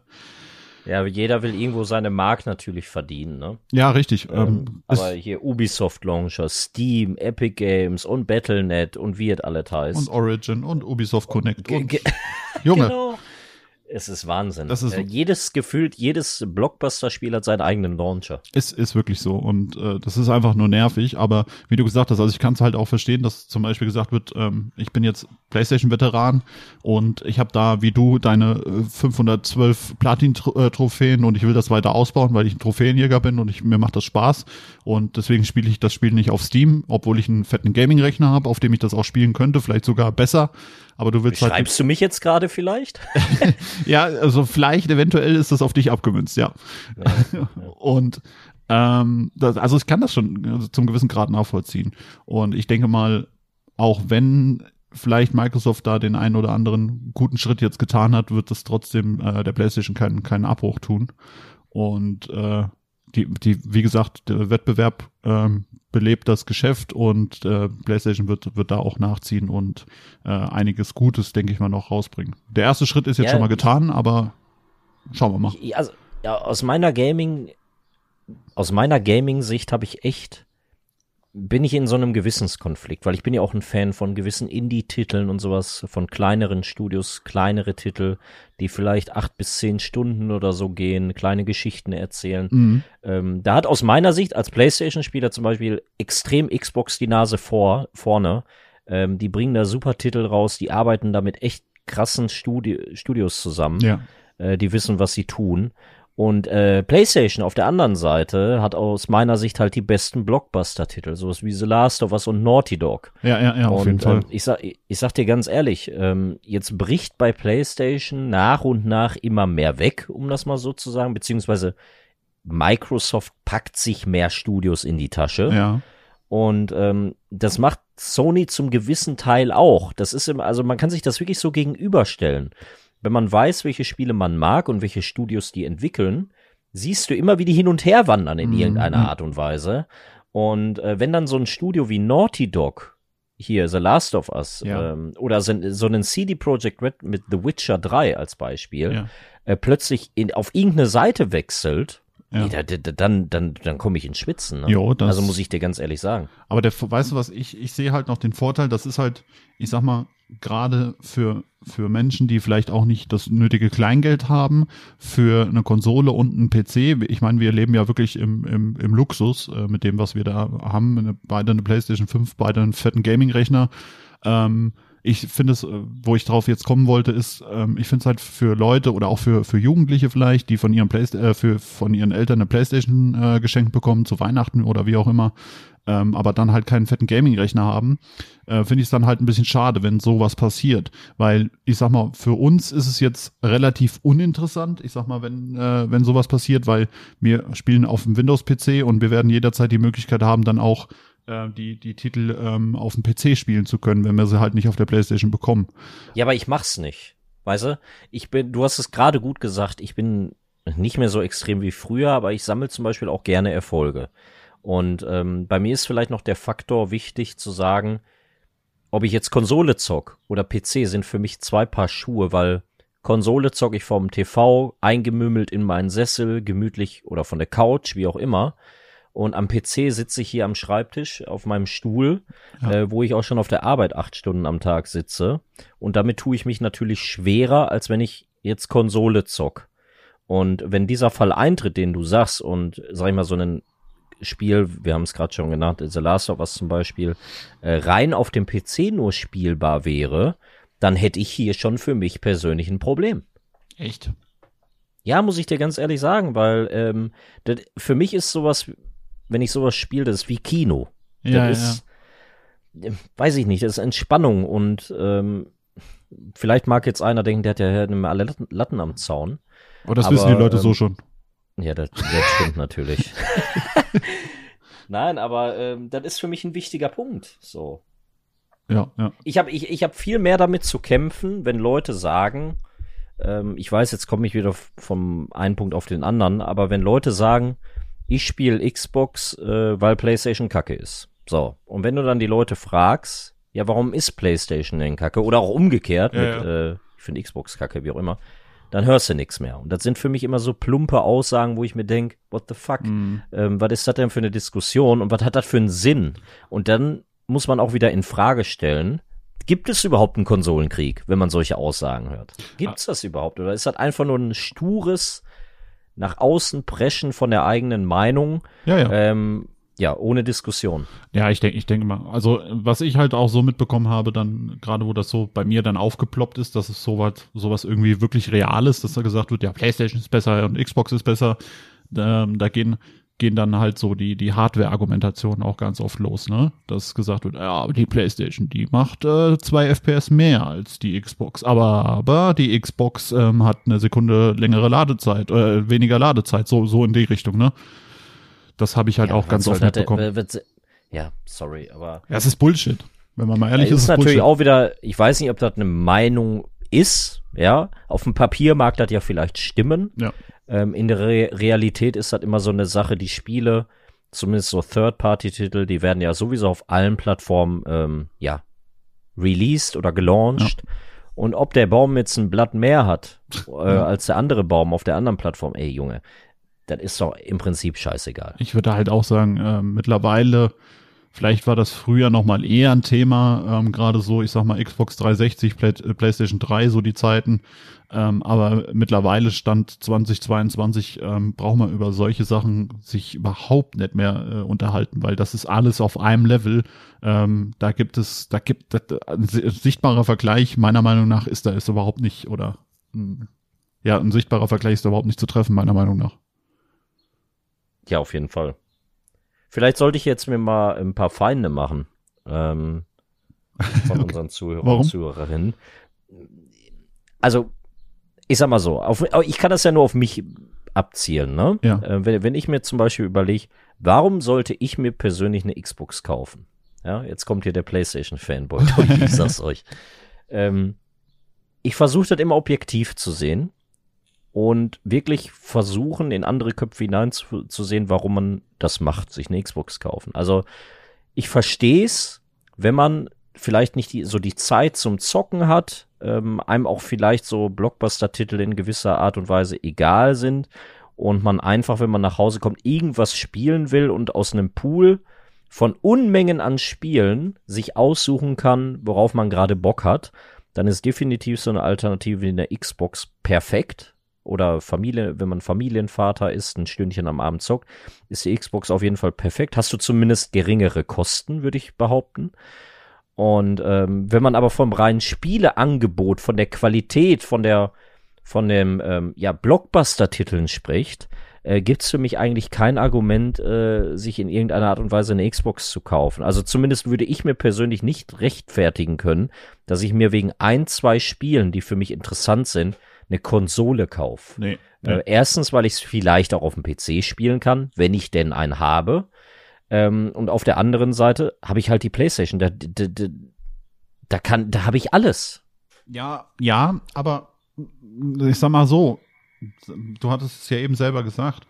Ja, jeder will irgendwo seine Mark natürlich verdienen, ne? ja, richtig. Ähm, Ähm, aber hier Ubisoft Launcher, Steam, Epic Games und Battle.net und wie es alles heißt. und Origin und Ubisoft Connect. Und, ge- Junge, Genau. Es ist Wahnsinn. Das ist äh, jedes gefühlt, jedes Blockbuster-Spiel hat seinen eigenen Launcher. ist, ist wirklich so. Und äh, das ist einfach nur nervig. Aber wie du gesagt hast, also ich kann es halt auch verstehen, dass zum Beispiel gesagt wird, ähm, ich bin jetzt PlayStation-Veteran und ich habe da wie du deine äh, 512 Platin-Trophäen und ich will das weiter ausbauen, weil ich ein Trophäenjäger bin und ich, mir macht das Spaß. Und deswegen spiele ich das Spiel nicht auf Steam, obwohl ich einen fetten Gaming-Rechner habe, auf dem ich das auch spielen könnte, vielleicht sogar besser. Aber du willst halt. Schreibst du mich jetzt gerade vielleicht? Ja, also vielleicht eventuell ist das auf dich abgemünzt, ja. Und ähm, das, also ich kann das schon also zum gewissen Grad nachvollziehen. Und ich denke mal, auch wenn vielleicht Microsoft da den einen oder anderen guten Schritt jetzt getan hat, wird das trotzdem äh, der PlayStation keinen keinen Abbruch tun. Und äh, die, die, wie gesagt, der Wettbewerb ähm, belebt das Geschäft und äh, PlayStation wird, wird da auch nachziehen und äh, einiges Gutes, denke ich mal, noch rausbringen. Der erste Schritt ist jetzt Ja, schon mal getan, aber schauen wir mal. Ich, also, ja, aus meiner Gaming, aus meiner Gaming-Sicht habe ich echt, bin ich in so einem Gewissenskonflikt, weil ich bin ja auch ein Fan von gewissen Indie-Titeln und sowas, von kleineren Studios, kleinere Titel, die vielleicht acht bis zehn Stunden oder so gehen, kleine Geschichten erzählen. Mhm. Ähm, da hat aus meiner Sicht als PlayStation-Spieler zum Beispiel extrem Xbox die Nase vor, vorne. Ähm, die bringen da super Titel raus, die arbeiten da mit echt krassen Studi Studios zusammen Ja. äh, die wissen, was sie tun. Und äh, PlayStation auf der anderen Seite hat aus meiner Sicht halt die besten Blockbuster-Titel, sowas wie The Last of Us und Naughty Dog. Ja, ja, ja, auf und jeden Fall. Ähm, ich, sag, ich sag dir ganz ehrlich, ähm, jetzt bricht bei PlayStation nach und nach immer mehr weg, um das mal so zu sagen, beziehungsweise Microsoft packt sich mehr Studios in die Tasche. ja. Und ähm, das macht Sony zum gewissen Teil auch. Das ist im, also man kann sich das wirklich so gegenüberstellen. Wenn man weiß, welche Spiele man mag und welche Studios die entwickeln, siehst du immer, wie die hin und her wandern in Mhm. irgendeiner Art und Weise. Und äh, wenn dann so ein Studio wie Naughty Dog hier The Last of Us Ja. ähm, oder so, so einen CD Projekt Red mit The Witcher 3 als Beispiel Ja. äh, plötzlich in, auf irgendeine Seite wechselt, Ja. nee, da, da, dann, dann, dann komme ich ins Schwitzen. Ne? Jo, das- also muss ich dir ganz ehrlich sagen. Aber der, weißt du was, ich, ich sehe halt noch den Vorteil, das ist halt, ich sag mal, gerade für, für Menschen, die vielleicht auch nicht das nötige Kleingeld haben, für eine Konsole und einen PC. Ich meine, wir leben ja wirklich im, im, im Luxus äh, mit dem, was wir da haben. Eine, beide eine PlayStation 5, beide einen fetten Gaming-Rechner. Ähm, ich finde es, äh, wo ich drauf jetzt kommen wollte, ist, ähm, ich finde es halt für Leute oder auch für, für Jugendliche vielleicht, die von ihren Play äh, für, von ihren Eltern eine Playstation äh, geschenkt bekommen zu Weihnachten oder wie auch immer, ähm, aber dann halt keinen fetten Gaming-Rechner haben, äh, finde ich es dann halt ein bisschen schade, wenn sowas passiert. Weil, ich sag mal, für uns ist es jetzt relativ uninteressant, ich sag mal, wenn, äh, wenn sowas passiert, weil wir spielen auf dem Windows-PC und wir werden jederzeit die Möglichkeit haben, dann auch die, die Titel ähm, auf dem PC spielen zu können, wenn wir sie halt nicht auf der Playstation bekommen. Ja, aber ich mach's nicht. Weißt du? Ich bin, du hast es gerade gut gesagt, ich bin nicht mehr so extrem wie früher, aber ich sammle zum Beispiel auch gerne Erfolge. Und ähm, bei mir ist vielleicht noch der Faktor wichtig zu sagen, ob ich jetzt Konsole zock oder PC sind für mich zwei Paar Schuhe, weil Konsole zock ich vom TV, eingemümmelt in meinen Sessel, gemütlich oder von der Couch, wie auch immer. Und am PC sitze ich hier am Schreibtisch auf meinem Stuhl, ja. äh, wo ich auch schon auf der Arbeit acht Stunden am Tag sitze. Und damit tue ich mich natürlich schwerer, als wenn ich jetzt Konsole zock. Und wenn dieser Fall eintritt, den du sagst, und sag ich mal, so ein Spiel, wir haben es gerade schon genannt, The Last of Us zum Beispiel, äh, rein auf dem PC nur spielbar wäre, dann hätte ich hier schon für mich persönlich ein Problem. Echt? Ja, muss ich dir ganz ehrlich sagen, weil ähm, das, für mich ist sowas, wenn ich sowas spiele, das ist wie Kino. Ja, das ist, ja. weiß ich nicht, das ist Entspannung und ähm, vielleicht mag jetzt einer denken, der hat ja alle Latten am Zaun. Aber das aber, wissen die Leute ähm, so schon. Ja, das, das stimmt natürlich. Nein, aber ähm, das ist für mich ein wichtiger Punkt. So. Ja, ja. Ich habe ich, ich hab viel mehr damit zu kämpfen, wenn Leute sagen, ähm, ich weiß, jetzt komme ich wieder vom einen Punkt auf den anderen, aber wenn Leute sagen, ich spiele Xbox, äh, weil PlayStation Kacke ist. So. Und wenn du dann die Leute fragst, ja, warum ist PlayStation denn Kacke? Oder auch umgekehrt, ja, mit, ja. Äh, ich finde Xbox Kacke, wie auch immer dann hörst du nichts mehr. Und das sind für mich immer so plumpe Aussagen, wo ich mir denke, what the fuck? Mm. Ähm, was ist das denn für eine Diskussion und was hat das für einen Sinn? Und dann muss man auch wieder in Frage stellen, gibt es überhaupt einen Konsolenkrieg, wenn man solche Aussagen hört? Gibt es das überhaupt? Oder ist das einfach nur ein stures nach außen preschen von der eigenen Meinung? Ja, ja. Ähm, ja, ohne Diskussion. Ja, ich denke, ich denke mal, also was ich halt auch so mitbekommen habe, dann gerade wo das so bei mir dann aufgeploppt ist, dass es sowas, sowas irgendwie wirklich real ist, dass da gesagt wird, ja, PlayStation ist besser und Xbox ist besser. Ähm, da gehen gehen dann halt so die die Hardware-Argumentationen auch ganz oft los, ne? Dass gesagt wird, ja, die PlayStation, die macht äh, zwei FPS mehr als die Xbox, aber aber die Xbox ähm, hat eine Sekunde längere Ladezeit, äh, weniger Ladezeit, so so in die Richtung, ne? Das habe ich halt ja, auch ganz oft mitbekommen. Wird, ja, sorry, aber. Ja, es ist Bullshit. Wenn man mal ehrlich ist, ist, ist natürlich Bullshit. auch wieder, ich weiß nicht, ob das eine Meinung ist, ja. Auf dem Papier mag das ja vielleicht stimmen. Ja. Ähm, in der Re Realität ist das immer so eine Sache, die Spiele, zumindest so Third-Party-Titel, die werden ja sowieso auf allen Plattformen, ähm, ja, released oder gelauncht. Ja. Und ob der Baum jetzt ein Blatt mehr hat äh, ja. als der andere Baum auf der anderen Plattform, ey Junge, das ist doch im Prinzip scheißegal. Ich würde halt auch sagen, äh, mittlerweile, vielleicht war das früher noch mal eher ein Thema, ähm, gerade so, ich sag mal Xbox 360, Play äh, PlayStation 3, so die Zeiten. Ähm, aber mittlerweile stand 2022, ähm, braucht man über solche Sachen sich überhaupt nicht mehr äh, unterhalten, weil das ist alles auf einem Level. Ähm, da gibt es, da gibt das, ein sichtbarer Vergleich, meiner Meinung nach, ist da ist überhaupt nicht, oder ja, ein sichtbarer Vergleich ist überhaupt nicht zu treffen, meiner Meinung nach. Ja, auf jeden Fall. Vielleicht sollte ich jetzt mir mal ein paar Feinde machen. Ähm, von okay. unseren Zuhörern und Zuhörerinnen. Also, ich sag mal so, auf, ich kann das ja nur auf mich abzielen, ne? Ja. Äh, wenn, wenn ich mir zum Beispiel überlege, warum sollte ich mir persönlich eine Xbox kaufen? Ja, jetzt kommt hier der PlayStation-Fanboy, ich sag's euch. Ähm, ich versuche das immer objektiv zu sehen und wirklich versuchen, in andere Köpfe hineinzusehen, warum man das macht, sich eine Xbox kaufen. Also ich verstehe es, wenn man vielleicht nicht die, so die Zeit zum Zocken hat, ähm, einem auch vielleicht so Blockbuster-Titel in gewisser Art und Weise egal sind und man einfach, wenn man nach Hause kommt, irgendwas spielen will und aus einem Pool von Unmengen an Spielen sich aussuchen kann, worauf man gerade Bock hat, dann ist definitiv so eine Alternative wie eine Xbox perfekt oder Familie, wenn man Familienvater ist, ein Stündchen am Abend zockt, ist die Xbox auf jeden Fall perfekt. Hast du zumindest geringere Kosten, würde ich behaupten. Und ähm, wenn man aber vom reinen Spieleangebot, von der Qualität, von der von dem ähm, ja Blockbuster-Titeln spricht, äh, gibt es für mich eigentlich kein Argument, äh, sich in irgendeiner Art und Weise eine Xbox zu kaufen. Also zumindest würde ich mir persönlich nicht rechtfertigen können, dass ich mir wegen ein, zwei Spielen, die für mich interessant sind, eine Konsole kaufe. Nee, nee. Äh, erstens, weil ich es vielleicht auch auf dem PC spielen kann, wenn ich denn einen habe. Ähm, und auf der anderen Seite habe ich halt die PlayStation. Da, da, da, da kann, da habe ich alles. Ja, ja, aber ich sag mal so, du hattest es ja eben selber gesagt.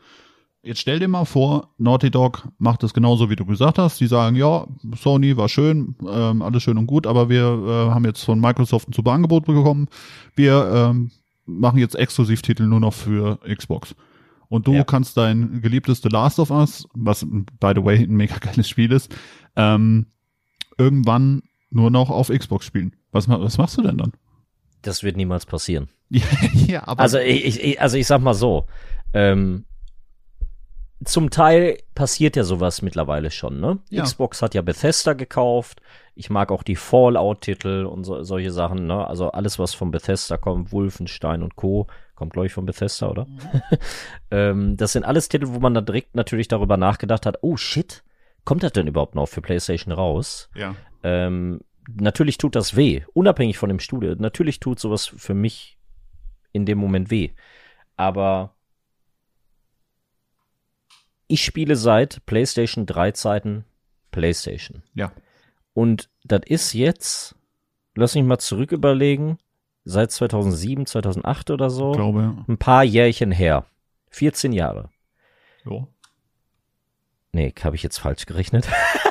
Jetzt stell dir mal vor, Naughty Dog macht es genauso, wie du gesagt hast. Die sagen, ja, Sony war schön, ähm, alles schön und gut, aber wir äh, haben jetzt von Microsoft ein super Angebot bekommen. Wir ähm, machen jetzt Exklusivtitel nur noch für Xbox. Und du Ja. kannst dein geliebtes The Last of Us, was by the way ein mega geiles Spiel ist, ähm, irgendwann nur noch auf Xbox spielen. Was, was machst du denn dann? Das wird niemals passieren. ja, aber Also ich, ich, also ich sag mal so, ähm, zum Teil passiert ja sowas mittlerweile schon, ne? Ja. Xbox hat ja Bethesda gekauft. Ich mag auch die Fallout-Titel und so, solche Sachen, ne? Also alles, was von Bethesda kommt, Wolfenstein und Co. Kommt, glaube ich, von Bethesda, oder? ähm, das sind alles Titel, wo man dann direkt natürlich darüber nachgedacht hat, oh shit, kommt das denn überhaupt noch für PlayStation raus? ja. Ähm, natürlich tut das weh, unabhängig von dem Studio. Natürlich tut sowas für mich in dem Moment weh. Aber ich spiele seit PlayStation 3 Zeiten PlayStation. Ja. Und das ist jetzt, lass mich mal zurück überlegen, seit 2007, 2008 oder so, Ich glaube, ja. ein paar Jährchen her. 14 Jahre. So. Nee, habe ich jetzt falsch gerechnet.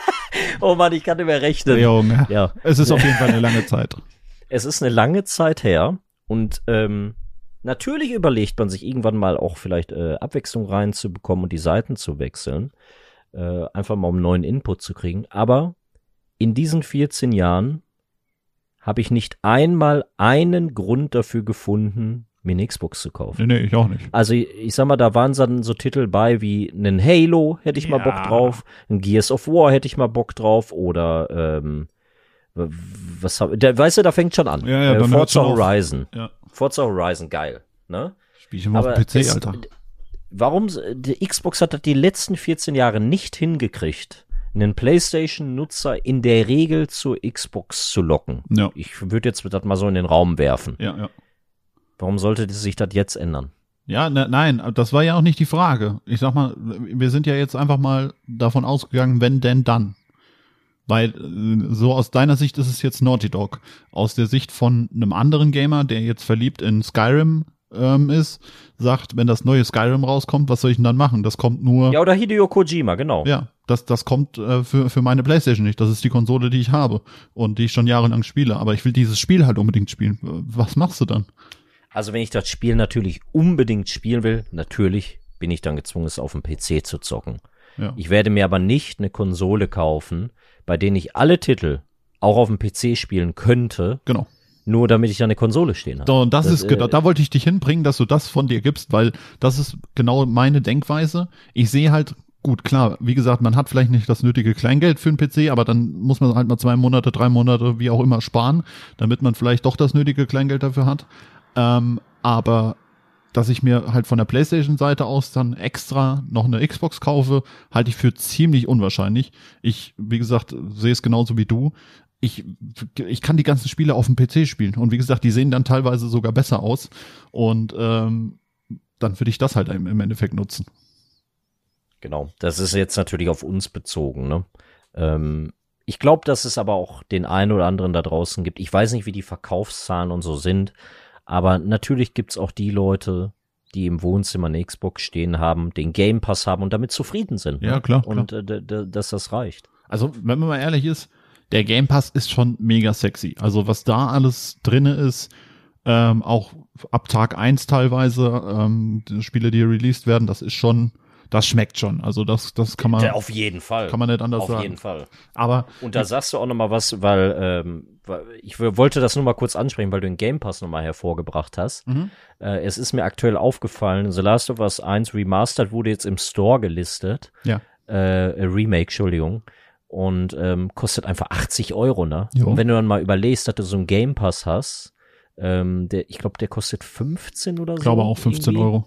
oh Mann, ich kann nicht mehr rechnen. Junge. Ja. Es ist auf jeden Fall eine lange Zeit. es ist eine lange Zeit her und ähm, natürlich überlegt man sich irgendwann mal auch vielleicht äh, Abwechslung reinzubekommen und die Seiten zu wechseln, äh, einfach mal um neuen Input zu kriegen. Aber in diesen 14 Jahren habe ich nicht einmal einen Grund dafür gefunden, mir eine Xbox zu kaufen. Nee, nee, ich auch nicht. Also ich, ich sag mal, da waren dann so Titel bei wie einen Halo, hätte ich mal Ja. Bock drauf, ein Gears of War hätte ich mal Bock drauf oder ähm, was hab, der, weißt du, da fängt schon an. Ja, ja, äh, dann Forza. Horizon. Ja. Forza Horizon, geil. Ne? Spiel ich immer auf PC, es- Alter. Warum, die Xbox hat das die letzten 14 Jahre nicht hingekriegt, einen PlayStation-Nutzer in der Regel zur Xbox zu locken. Ja. Ich würde jetzt das mal so in den Raum werfen. Ja, ja. Warum sollte sich das jetzt ändern? Ja, ne, nein, das war ja auch nicht die Frage. Ich sag mal, wir sind ja jetzt einfach mal davon ausgegangen, wenn denn dann. Weil äh, so aus deiner Sicht ist es jetzt Naughty Dog. Aus der Sicht von einem anderen Gamer, der jetzt verliebt in Skyrim ähm, ist, sagt, wenn das neue Skyrim rauskommt, was soll ich denn dann machen? Das kommt nur, Ja, ja, oder Hideo Kojima, genau. das, das kommt äh, für, für meine Playstation nicht. Das ist die Konsole, die ich habe und die ich schon jahrelang spiele. Aber ich will dieses Spiel halt unbedingt spielen. Was machst du dann? Also wenn ich das Spiel natürlich unbedingt spielen will, natürlich bin ich dann gezwungen, es auf dem PC zu zocken. Ja. Ich werde mir aber nicht eine Konsole kaufen, bei denen ich alle Titel auch auf dem PC spielen könnte, Genau. nur damit ich da eine Konsole stehen habe. So, das, Das, ist genau, äh, da wollte ich dich hinbringen, dass du das von dir gibst, weil das ist genau meine Denkweise. Ich sehe halt, gut, klar, wie gesagt, man hat vielleicht nicht das nötige Kleingeld für einen PC, aber dann muss man halt mal zwei Monate, drei Monate, wie auch immer, sparen, damit man vielleicht doch das nötige Kleingeld dafür hat. Ähm, aber dass ich mir halt von der PlayStation-Seite aus dann extra noch eine Xbox kaufe, halte ich für ziemlich unwahrscheinlich. Ich, wie gesagt, sehe es genauso wie du. Ich, ich kann die ganzen Spiele auf dem PC spielen. Und wie gesagt, die sehen dann teilweise sogar besser aus. Und ähm, dann würde ich das halt im Endeffekt nutzen. Genau. Das ist jetzt natürlich auf uns bezogen, ne? Ähm, ich glaube, dass es aber auch den einen oder anderen da draußen gibt. Ich weiß nicht, wie die Verkaufszahlen und so sind, aber natürlich gibt's auch die Leute, die im Wohnzimmer eine Xbox stehen haben, den Game Pass haben und damit zufrieden sind. Ja, ne? klar, Und äh, d- d- dass das reicht. Also, wenn man mal ehrlich ist, der Game Pass ist schon mega sexy. Also, was da alles drinne ist, ähm, auch ab Tag eins teilweise, ähm, die Spiele, die released werden, das ist schon, das schmeckt schon. Also, das, das kann man, auf jeden Fall. kann man nicht anders auf sagen. jeden Fall. Aber Und da sagst du auch noch mal was, weil, ähm, ich wollte das nur mal kurz ansprechen, weil du den Game Pass noch mal hervorgebracht hast. Mhm. Äh, es ist mir aktuell aufgefallen, The Last of Us 1 Remastered wurde jetzt im Store gelistet. ja, Äh, äh, Remake, Entschuldigung. Und ähm, kostet einfach 80 Euro, ne? Jo. Und wenn du dann mal überlegst, dass du so einen Game Pass hast, ähm, der, ich glaube, der kostet 15 oder so. ich glaube auch 15 irgendwie. Euro.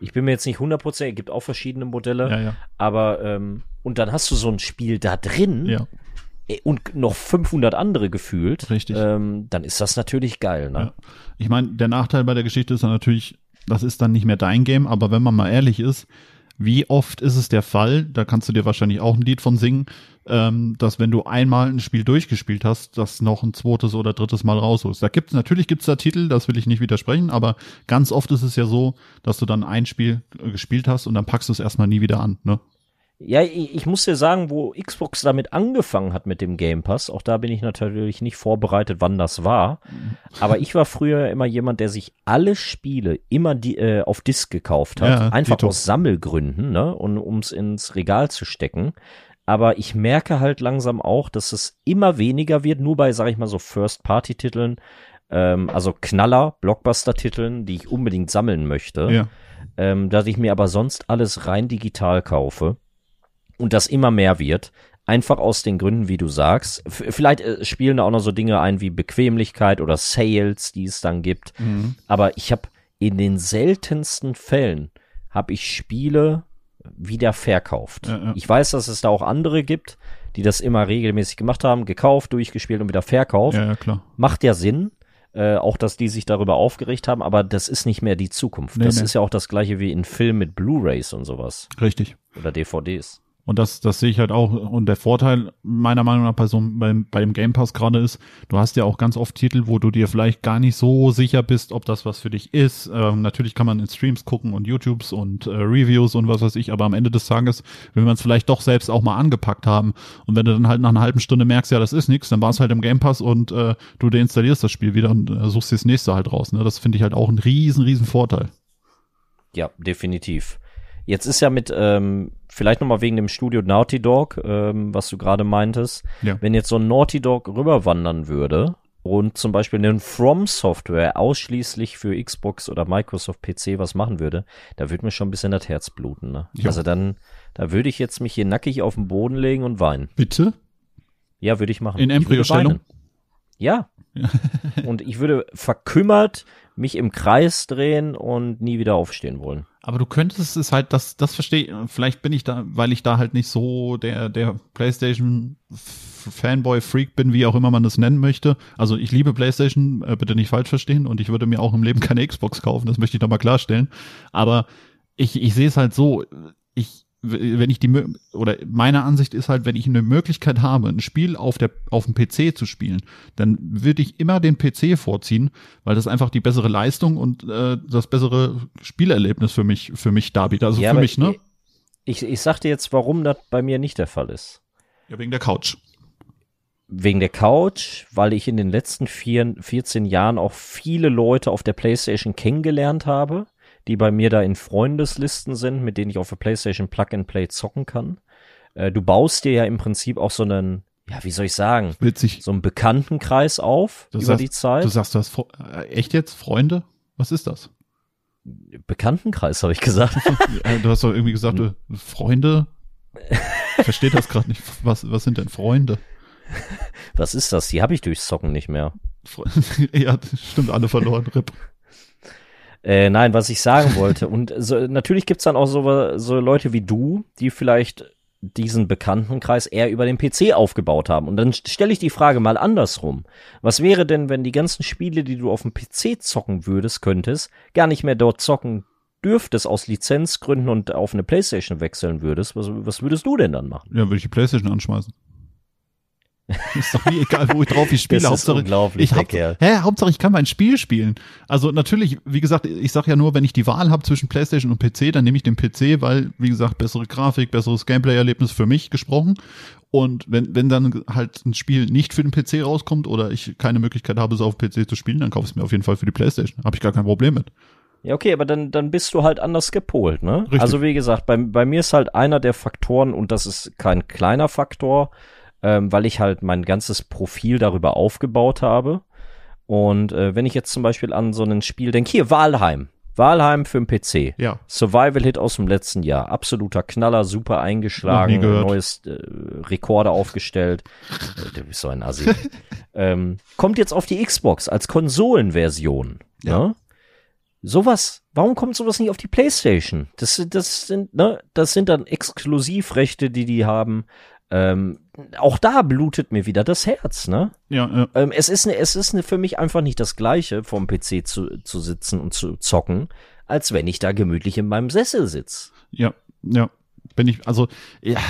Ich bin mir jetzt nicht 100%, es gibt auch verschiedene Modelle. Ja, ja, Aber, ähm, und dann hast du so ein Spiel da drin ja. äh, und noch 500 andere gefühlt. Richtig. Ähm, dann ist das natürlich geil, ne? Ich meine, der Nachteil bei der Geschichte ist dann natürlich, das ist dann nicht mehr dein Game, aber wenn man mal ehrlich ist, wie oft ist es der Fall, da kannst du dir wahrscheinlich auch ein Lied von singen, ähm, dass wenn du einmal ein Spiel durchgespielt hast, das noch ein zweites oder drittes Mal rausholst. Da gibt's natürlich gibt's da Titel, das will ich nicht widersprechen, aber ganz oft ist es ja so, dass du dann ein Spiel äh, gespielt hast und dann packst du es erstmal nie wieder an, ne? Ja, ich, ich muss dir sagen, wo Xbox damit angefangen hat mit dem Game Pass, auch da bin ich natürlich nicht vorbereitet, wann das war. Aber ich war früher immer jemand, der sich alle Spiele immer die, äh, auf Disc gekauft hat, Ja, einfach aus Sammelgründen, ne, und ums ins Regal zu stecken. Aber ich merke halt langsam auch, dass es immer weniger wird, nur bei, sag ich mal, so First-Party-Titeln, ähm, also Knaller, Blockbuster-Titeln, die ich unbedingt sammeln möchte Ja. ähm, dass ich mir aber sonst alles rein digital kaufe und das immer mehr wird. Einfach aus den Gründen, wie du sagst. F vielleicht äh, spielen da auch noch so Dinge ein wie Bequemlichkeit oder Sales, die es dann gibt. Aber ich habe in den seltensten Fällen habe ich Spiele wieder verkauft. Ja, ja. Ich weiß, dass es da auch andere gibt, die das immer regelmäßig gemacht haben, gekauft, durchgespielt und wieder verkauft. Ja, ja, klar. Macht ja Sinn. Äh, auch, dass die sich darüber aufgeregt haben, aber das ist nicht mehr die Zukunft. Nee, das nee. ist ja auch das gleiche wie in Filmen mit Blu-Rays und sowas. Richtig. Oder DVDs. Und das, das sehe ich halt auch. Und der Vorteil meiner Meinung nach bei so beim, bei dem Game Pass gerade ist, du hast ja auch ganz oft Titel, wo du dir vielleicht gar nicht so sicher bist, ob das was für dich ist. Ähm, natürlich kann man in Streams gucken und YouTubes und äh, Reviews und was weiß ich, aber am Ende des Tages will man es vielleicht doch selbst auch mal angepackt haben. Und wenn du dann halt nach einer halben Stunde merkst, ja, das ist nichts, dann war es halt im Game Pass und äh, du deinstallierst das Spiel wieder und äh, suchst dir das nächste halt raus. Ne? Das finde ich halt auch einen riesen, riesen Vorteil. Ja, definitiv. Jetzt ist ja mit, ähm, vielleicht nochmal wegen dem Studio Naughty Dog, ähm, was du gerade meintest, Ja. wenn jetzt so ein Naughty Dog rüberwandern würde und zum Beispiel einen From Software ausschließlich für Xbox oder Microsoft PC was machen würde, da würde mir schon ein bisschen das Herz bluten. Ne? Ja. Also dann, da würde ich jetzt mich hier nackig auf den Boden legen und weinen. Bitte? Ja, würde ich machen. In Embryostellung? Ja. und ich würde verkümmert mich im Kreis drehen und nie wieder aufstehen wollen. Aber du könntest es halt, das, das verstehe, vielleicht bin ich da, weil ich da halt nicht so der, der PlayStation Fanboy Freak bin, wie auch immer man das nennen möchte. Also ich liebe PlayStation, äh, bitte nicht falsch verstehen und ich würde mir auch im Leben keine Xbox kaufen, das möchte ich doch mal klarstellen. Aber ich, ich sehe es halt so, ich, wenn ich die, oder meine Ansicht ist halt, wenn ich eine Möglichkeit habe, ein Spiel auf der, auf dem PC zu spielen, dann würde ich immer den PC vorziehen, weil das einfach die bessere Leistung und äh, das bessere Spielerlebnis für mich, für mich darbietet. Also ja, für mich, ne? Ich, ich sag dir jetzt, warum das bei mir nicht der Fall ist. Ja, wegen der Couch. Wegen der Couch, weil ich in den letzten vier, 14 Jahren auch viele Leute auf der Playstation kennengelernt habe, die bei mir da in Freundeslisten sind, mit denen ich auf der Playstation Plug and Play zocken kann. Äh, du baust dir ja im Prinzip auch so einen, ja, wie soll ich sagen, Witzig. so einen Bekanntenkreis auf Du über sagst- die Zeit. Du sagst das, Fre- äh, echt jetzt? Freunde? Was ist das? Bekanntenkreis, habe ich gesagt. Du hast doch irgendwie gesagt, äh, Freunde? Ich verstehe das gerade nicht. Was, was sind denn Freunde? Was ist das? Die habe ich durchs Zocken nicht mehr. Ja, stimmt, alle verloren. Rip. Äh, nein, was ich sagen wollte. Und so, natürlich gibt's dann auch so, so Leute wie du, die vielleicht diesen Bekanntenkreis eher über den PC aufgebaut haben. Und dann stelle ich die Frage mal andersrum. Was wäre denn, wenn die ganzen Spiele, die du auf dem PC zocken würdest, könntest, gar nicht mehr dort zocken dürftest aus Lizenzgründen und auf eine Playstation wechseln würdest? Was, was würdest du denn dann machen? Ja, würde ich die Playstation anschmeißen. ist doch nie egal, wo ich drauf ich spiele. Das ist Hauptsache, unglaublich, ich hab, hä, Hauptsache ich kann mein Spiel spielen. Also natürlich, wie gesagt, ich sag ja nur, wenn ich die Wahl habe zwischen Playstation und PC, dann nehme ich den PC, weil, wie gesagt, bessere Grafik, besseres Gameplay-Erlebnis für mich gesprochen. Und wenn, wenn dann halt ein Spiel nicht für den PC rauskommt oder ich keine Möglichkeit habe, es auf PC zu spielen, dann kaufe ich es mir auf jeden Fall für die Playstation. Habe ich gar kein Problem mit. Ja, okay, aber dann, dann bist du halt anders gepolt, ne? Richtig. Also wie gesagt, bei, bei mir ist halt einer der Faktoren, und das ist kein kleiner Faktor, ähm, weil ich halt mein ganzes Profil darüber aufgebaut habe. Und äh, wenn ich jetzt zum Beispiel an so ein Spiel denke, hier, Walheim. Walheim für den PC. Ja. Survival-Hit aus dem letzten Jahr. Absoluter Knaller, super eingeschlagen, neues äh, Rekorde aufgestellt. Du bist so ein Assi. ähm, kommt jetzt auf die Xbox als Konsolenversion. Ja. Ne? Sowas, warum kommt sowas nicht auf die Playstation? Das, sind- das sind, ne, das sind dann Exklusivrechte, die die haben. Ähm, auch da blutet mir wieder das Herz, ne? Ja, ja. Ähm, es ist, ne, es ist ne, für mich einfach nicht das Gleiche, vom PC zu, zu sitzen und zu zocken, als wenn ich da gemütlich in meinem Sessel sitz. Ja, Ja, bin ich, also, ja,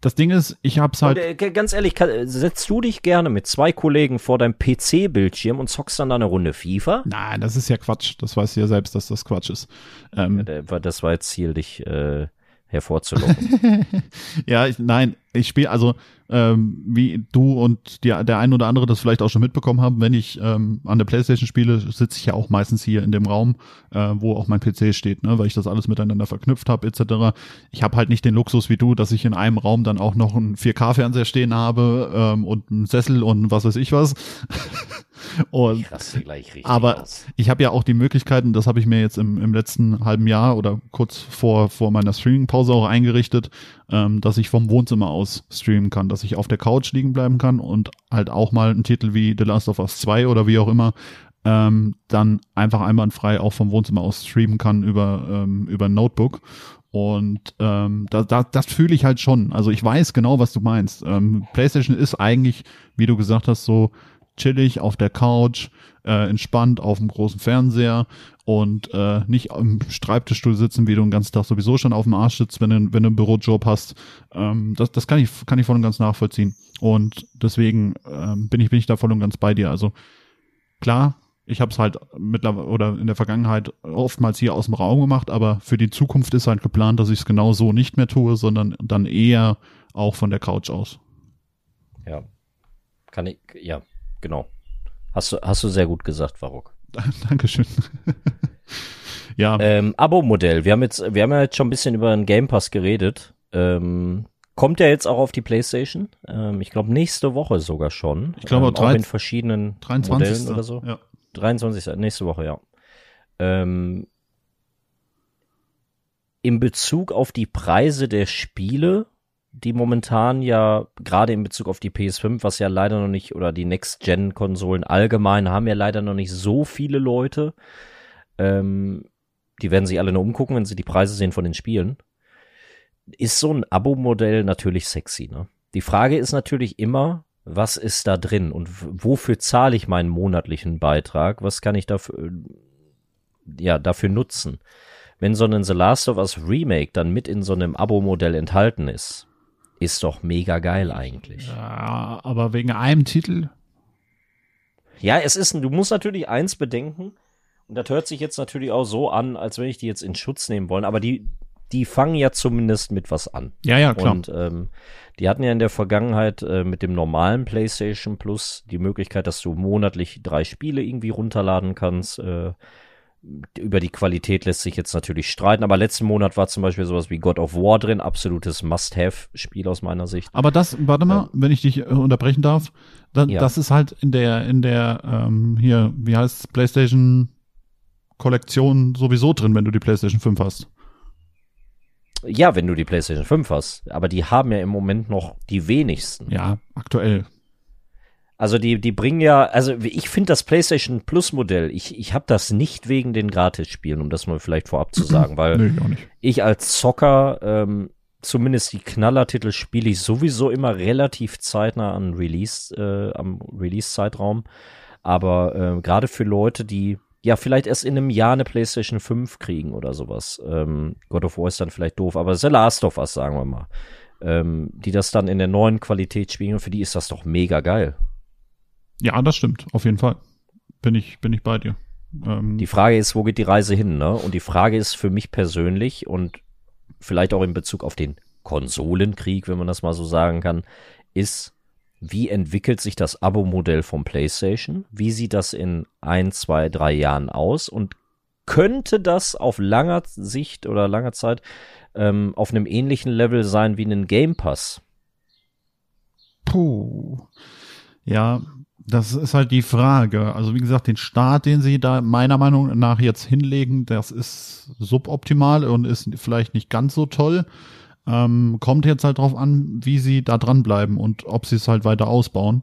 das Ding ist, ich hab's halt. Und, äh, ganz ehrlich, kann, setzt du dich gerne mit zwei Kollegen vor deinem PC-Bildschirm und zockst dann da eine Runde FIFA? Nein, das ist ja Quatsch. Das weißt du ja selbst, dass das Quatsch ist. Ähm, das war jetzt Ziel, dich äh, hervorzulocken. ja, ich, nein, ich spiele, also ähm, wie du und die, der ein oder andere das vielleicht auch schon mitbekommen haben, wenn ich ähm, an der Playstation spiele, sitze ich ja auch meistens hier in dem Raum, äh, wo auch mein PC steht, ne, weil ich das alles miteinander verknüpft habe etc. Ich habe halt nicht den Luxus wie du, dass ich in einem Raum dann auch noch einen 4K-Fernseher stehen habe ähm, und einen Sessel und was weiß ich was. Und, aber aus. ich habe ja auch die Möglichkeiten, das habe ich mir jetzt im, im letzten halben Jahr oder kurz vor, vor meiner Streaming-Pause auch eingerichtet, ähm, dass ich vom Wohnzimmer aus streamen kann, dass ich auf der Couch liegen bleiben kann und halt auch mal einen Titel wie The Last of Us 2 oder wie auch immer ähm, dann einfach einwandfrei auch vom Wohnzimmer aus streamen kann über, ähm, über ein Notebook. Und ähm, da, da, das fühle ich halt schon. Also ich weiß genau, was du meinst. Ähm, PlayStation ist eigentlich, wie du gesagt hast, so chillig auf der Couch, äh, entspannt auf dem großen Fernseher und äh, nicht im Schreibtischstuhl sitzen, wie du den ganzen Tag sowieso schon auf dem Arsch sitzt, wenn du, wenn du einen Bürojob hast. Ähm, das, das kann ich, kann ich voll und ganz nachvollziehen. Und deswegen ähm, bin ich, bin ich da voll und ganz bei dir. Also klar, ich habe es halt mittlerweile oder in der Vergangenheit oftmals hier aus dem Raum gemacht, aber für die Zukunft ist halt geplant, dass ich es genau so nicht mehr tue, sondern dann eher auch von der Couch aus. Ja. Kann ich, ja, genau. Hast du, hast du sehr gut gesagt, Varuk. Dankeschön. ja. Ähm, Abo-Modell. Wir haben jetzt, wir haben ja jetzt schon ein bisschen über den Game Pass geredet. Ähm, kommt ja jetzt auch auf die PlayStation. Ähm, ich glaube nächste Woche sogar schon. Ich glaube ähm, auch in verschiedenen 23. Modellen oder so. Ja. 23. nächste Woche, ja. Ähm, in Bezug auf die Preise der Spiele die momentan ja gerade in Bezug auf die PS5, was ja leider noch nicht, oder die Next-Gen-Konsolen allgemein, haben ja leider noch nicht so viele Leute. Ähm, die werden sich alle nur umgucken, wenn sie die Preise sehen von den Spielen. Ist so ein Abo-Modell natürlich sexy, ne? Die Frage ist natürlich immer, was ist da drin und wofür zahle ich meinen monatlichen Beitrag? Was kann ich dafür, ja, dafür nutzen? Wenn so ein The Last of Us Remake dann mit in so einem Abo-Modell enthalten ist, ist doch mega geil eigentlich. Ja, aber wegen einem Titel? Ja, es ist, du musst natürlich eins bedenken, und das hört sich jetzt natürlich auch so an, als wenn ich die jetzt in Schutz nehmen wollen, aber die, die fangen ja zumindest mit was an. Ja, ja, klar. Und ähm, die hatten ja in der Vergangenheit äh, mit dem normalen PlayStation Plus die Möglichkeit, dass du monatlich drei Spiele irgendwie runterladen kannst. Äh, über die Qualität lässt sich jetzt natürlich streiten, aber letzten Monat war zum Beispiel sowas wie God of War drin, absolutes Must-Have-Spiel aus meiner Sicht. Aber das, warte mal, ja. wenn ich dich äh, unterbrechen darf, da, ja. das ist halt in der, in der, ähm, hier, wie heißt PlayStation Kollektion sowieso drin, wenn du die PlayStation 5 hast. Ja, wenn du die PlayStation 5 hast, aber die haben ja im Moment noch die wenigsten. Ja, aktuell. Also die, die bringen ja, also ich finde das PlayStation Plus Modell, ich, ich habe das nicht wegen den Gratis-Spielen, um das mal vielleicht vorab zu sagen, weil nee, ich als Zocker ähm, zumindest die Knallertitel spiele ich sowieso immer relativ zeitnah an Release, äh, am Release-Zeitraum. Aber äh, gerade für Leute, die ja vielleicht erst in einem Jahr eine PlayStation 5 kriegen oder sowas, ähm, God of War ist dann vielleicht doof, aber The Last of Us, sagen wir mal, ähm, die das dann in der neuen Qualität spielen, für die ist das doch mega geil. Ja, das stimmt, auf jeden Fall. Bin ich, bin ich bei dir. Ähm, die Frage ist, wo geht die Reise hin, ne? Und die Frage ist für mich persönlich und vielleicht auch in Bezug auf den Konsolenkrieg, wenn man das mal so sagen kann, ist, wie entwickelt sich das Abo-Modell vom PlayStation? Wie sieht das in ein, zwei, drei Jahren aus? Und könnte das auf langer Sicht oder langer Zeit ähm, auf einem ähnlichen Level sein wie ein Game Pass? Puh. Ja, das ist halt die Frage. Also wie gesagt, den Start, den sie da meiner Meinung nach jetzt hinlegen, das ist suboptimal und ist vielleicht nicht ganz so toll. Ähm, kommt jetzt halt drauf an, wie sie da dranbleiben und ob sie es halt weiter ausbauen.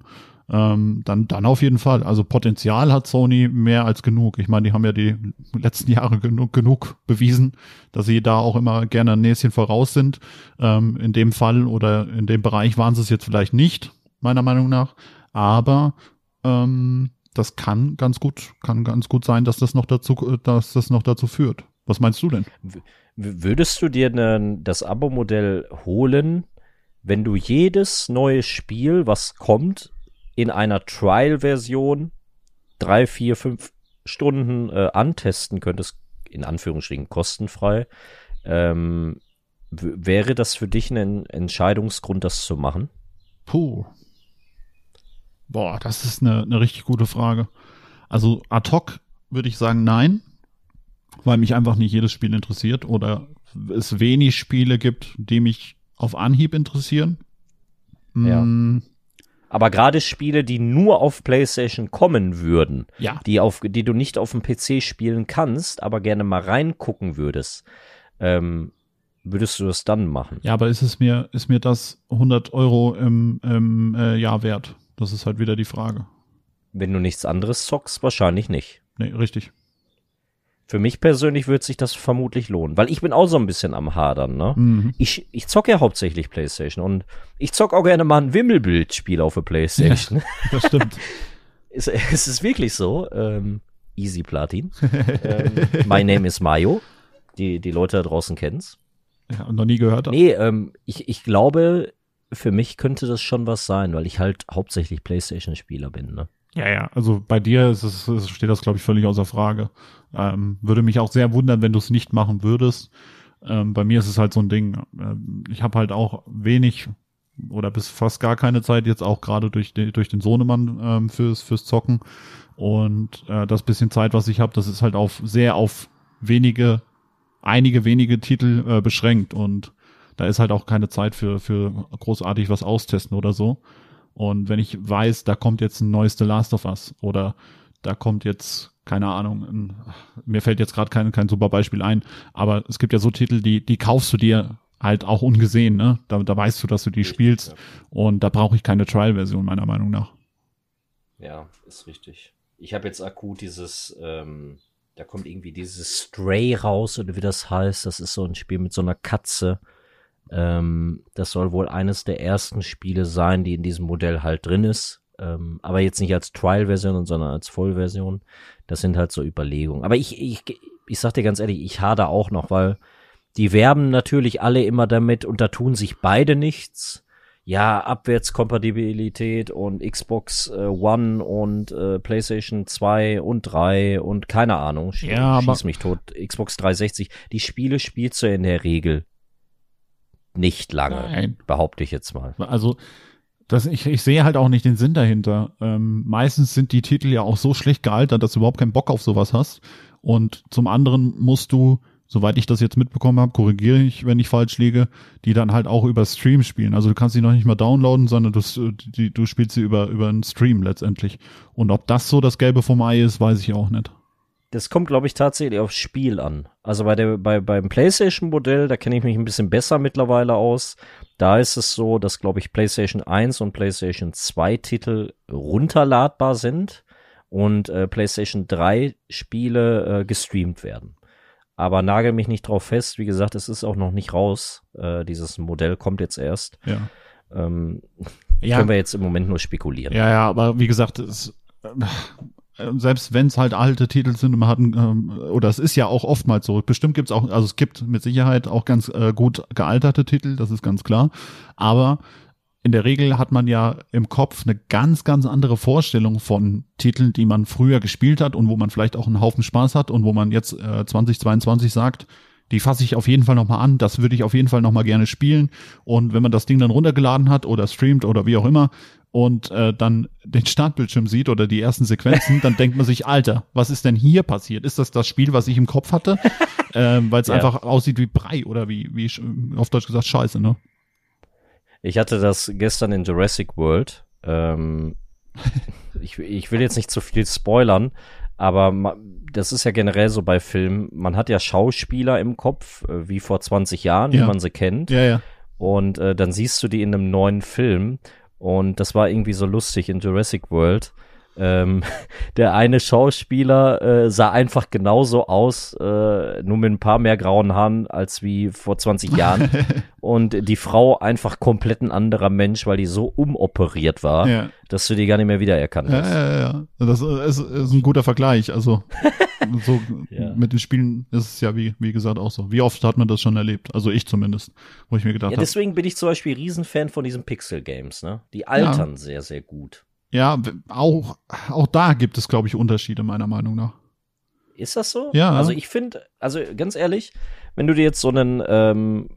Ähm, dann, dann auf jeden Fall. Also Potenzial hat Sony mehr als genug. Ich meine, die haben ja die letzten Jahre genug, genug bewiesen, dass sie da auch immer gerne ein Näschen voraus sind. Ähm, in dem Fall oder in dem Bereich waren sie es jetzt vielleicht nicht, meiner Meinung nach. Aber ähm, das kann ganz gut, kann ganz gut sein, dass das noch dazu, dass das noch dazu führt. Was meinst du denn? Würdest du dir ne, das Abo-Modell holen, wenn du jedes neue Spiel, was kommt, in einer Trial-Version drei, vier, fünf Stunden äh, antesten könntest, in Anführungsstrichen kostenfrei, ähm, wäre das für dich ein Entscheidungsgrund, das zu machen? Puh. Boah, das ist eine, eine richtig gute Frage. Also ad hoc würde ich sagen nein, weil mich einfach nicht jedes Spiel interessiert oder es wenig Spiele gibt, die mich auf Anhieb interessieren. Ja. Mm. Aber gerade Spiele, die nur auf PlayStation kommen würden, ja. die, auf, die du nicht auf dem PC spielen kannst, aber gerne mal reingucken würdest, ähm, würdest du das dann machen? Ja, aber ist es mir, ist mir das 100 Euro im, im äh, Jahr wert? Das ist halt wieder die Frage. Wenn du nichts anderes zockst, wahrscheinlich nicht. Nee, richtig. Für mich persönlich wird sich das vermutlich lohnen, weil ich bin auch so ein bisschen am Hadern, ne? Mhm. Ich, ich zocke ja hauptsächlich Playstation und ich zocke auch gerne mal ein Wimmelbildspiel auf der Playstation. Ja, das stimmt. es, es, ist wirklich so. Ähm, easy Platin. ähm, My Name is Mayo. Die, die Leute da draußen kennen's. Ja, noch nie gehört. Nee, ähm, ich, ich glaube, für mich könnte das schon was sein, weil ich halt hauptsächlich Playstation-Spieler bin, ne? Ja, ja, also bei dir ist es, steht das, glaube ich, völlig außer Frage. Ähm, würde mich auch sehr wundern, wenn du es nicht machen würdest. Ähm, bei mir ist es halt so ein Ding. Ähm, ich habe halt auch wenig oder bis fast gar keine Zeit jetzt auch gerade durch, den durch den Sohnemann ähm, fürs, fürs Zocken. Und äh, das bisschen Zeit, was ich habe, das ist halt auf sehr auf wenige, einige wenige Titel äh, beschränkt. Und da ist halt auch keine Zeit für, für großartig was austesten oder so. Und wenn ich weiß, da kommt jetzt ein neues The Last of Us oder da kommt jetzt, keine Ahnung, ein, mir fällt jetzt gerade kein, kein super Beispiel ein, aber es gibt ja so Titel, die, die kaufst du dir halt auch ungesehen, ne? Da, da weißt du, dass du die richtig, spielst ja. und da brauche ich keine Trial-Version, meiner Meinung nach. Ja, ist richtig. Ich habe jetzt akut dieses, ähm, da kommt irgendwie dieses Stray raus oder wie das heißt. Das ist so ein Spiel mit so einer Katze. Ähm, das soll wohl eines der ersten Spiele sein, die in diesem Modell halt drin ist. Ähm, aber jetzt nicht als Trial-Version, sondern als Vollversion. Das sind halt so Überlegungen. Aber ich, ich, ich sag dir ganz ehrlich, ich hader auch noch, weil die werben natürlich alle immer damit und da tun sich beide nichts. Ja, Abwärtskompatibilität und Xbox äh, One und äh, PlayStation 2 und 3 und keine Ahnung. Sch ja, schieß mich tot. Xbox 360. Die Spiele spielst du in der Regel nicht lange, Nein. behaupte ich jetzt mal. Also das, ich, ich sehe halt auch nicht den Sinn dahinter. Ähm, meistens sind die Titel ja auch so schlecht gealtert, dass du überhaupt keinen Bock auf sowas hast. Und zum anderen musst du, soweit ich das jetzt mitbekommen habe, korrigiere ich, wenn ich falsch liege, die dann halt auch über Stream spielen. Also du kannst sie noch nicht mal downloaden, sondern du, die, du spielst sie über, über einen Stream letztendlich. Und ob das so das Gelbe vom Ei ist, weiß ich auch nicht. Das kommt, glaube ich, tatsächlich aufs Spiel an. Also bei der, bei, beim PlayStation-Modell, da kenne ich mich ein bisschen besser mittlerweile aus. Da ist es so, dass, glaube ich, PlayStation 1 und PlayStation 2 Titel runterladbar sind und äh, PlayStation 3 Spiele äh, gestreamt werden. Aber nagel mich nicht drauf fest. Wie gesagt, es ist auch noch nicht raus. Äh, dieses Modell kommt jetzt erst. Ja. Ähm, ja. Können wir jetzt im Moment nur spekulieren. Ja, ja, aber wie gesagt, es, äh, selbst wenn es halt alte Titel sind man hat ähm, oder es ist ja auch oftmals so, bestimmt gibt es auch, also es gibt mit Sicherheit auch ganz äh, gut gealterte Titel, das ist ganz klar, aber in der Regel hat man ja im Kopf eine ganz, ganz andere Vorstellung von Titeln, die man früher gespielt hat und wo man vielleicht auch einen Haufen Spaß hat und wo man jetzt äh, 2022 sagt, die fasse ich auf jeden Fall nochmal an, das würde ich auf jeden Fall nochmal gerne spielen. Und wenn man das Ding dann runtergeladen hat oder streamt oder wie auch immer und äh, dann den Startbildschirm sieht oder die ersten Sequenzen, dann denkt man sich, Alter, was ist denn hier passiert? Ist das das Spiel, was ich im Kopf hatte? ähm, Weil es ja. einfach aussieht wie Brei oder wie, wie auf Deutsch gesagt Scheiße, ne? Ich hatte das gestern in Jurassic World. Ähm, ich, ich will jetzt nicht zu viel spoilern, aber das ist ja generell so bei Filmen. Man hat ja Schauspieler im Kopf, äh, wie vor 20 Jahren, ja. wie man sie kennt. Ja, ja. Und äh, dann siehst du die in einem neuen Film und das war irgendwie so lustig in Jurassic World. Ähm, der eine Schauspieler äh, sah einfach genauso aus, äh, nur mit ein paar mehr grauen Haaren als wie vor 20 Jahren. und die Frau einfach komplett ein anderer Mensch, weil die so umoperiert war, Ja. dass du die gar nicht mehr wiedererkannt Ja, hast. ja, ja, ja. Das ist, ist ein guter Vergleich. Also so Ja. mit den Spielen ist es ja wie, wie gesagt auch so. Wie oft hat man das schon erlebt? Also ich zumindest, wo ich mir gedacht Ja, habe. deswegen bin ich zum Beispiel Riesenfan von diesen Pixel-Games, ne? Die altern sehr, sehr gut. Ja, auch, auch da gibt es, glaube ich, Unterschiede meiner Meinung nach. Ist das so? Ja. Also ich finde, also ganz ehrlich, wenn du dir jetzt so einen, ähm,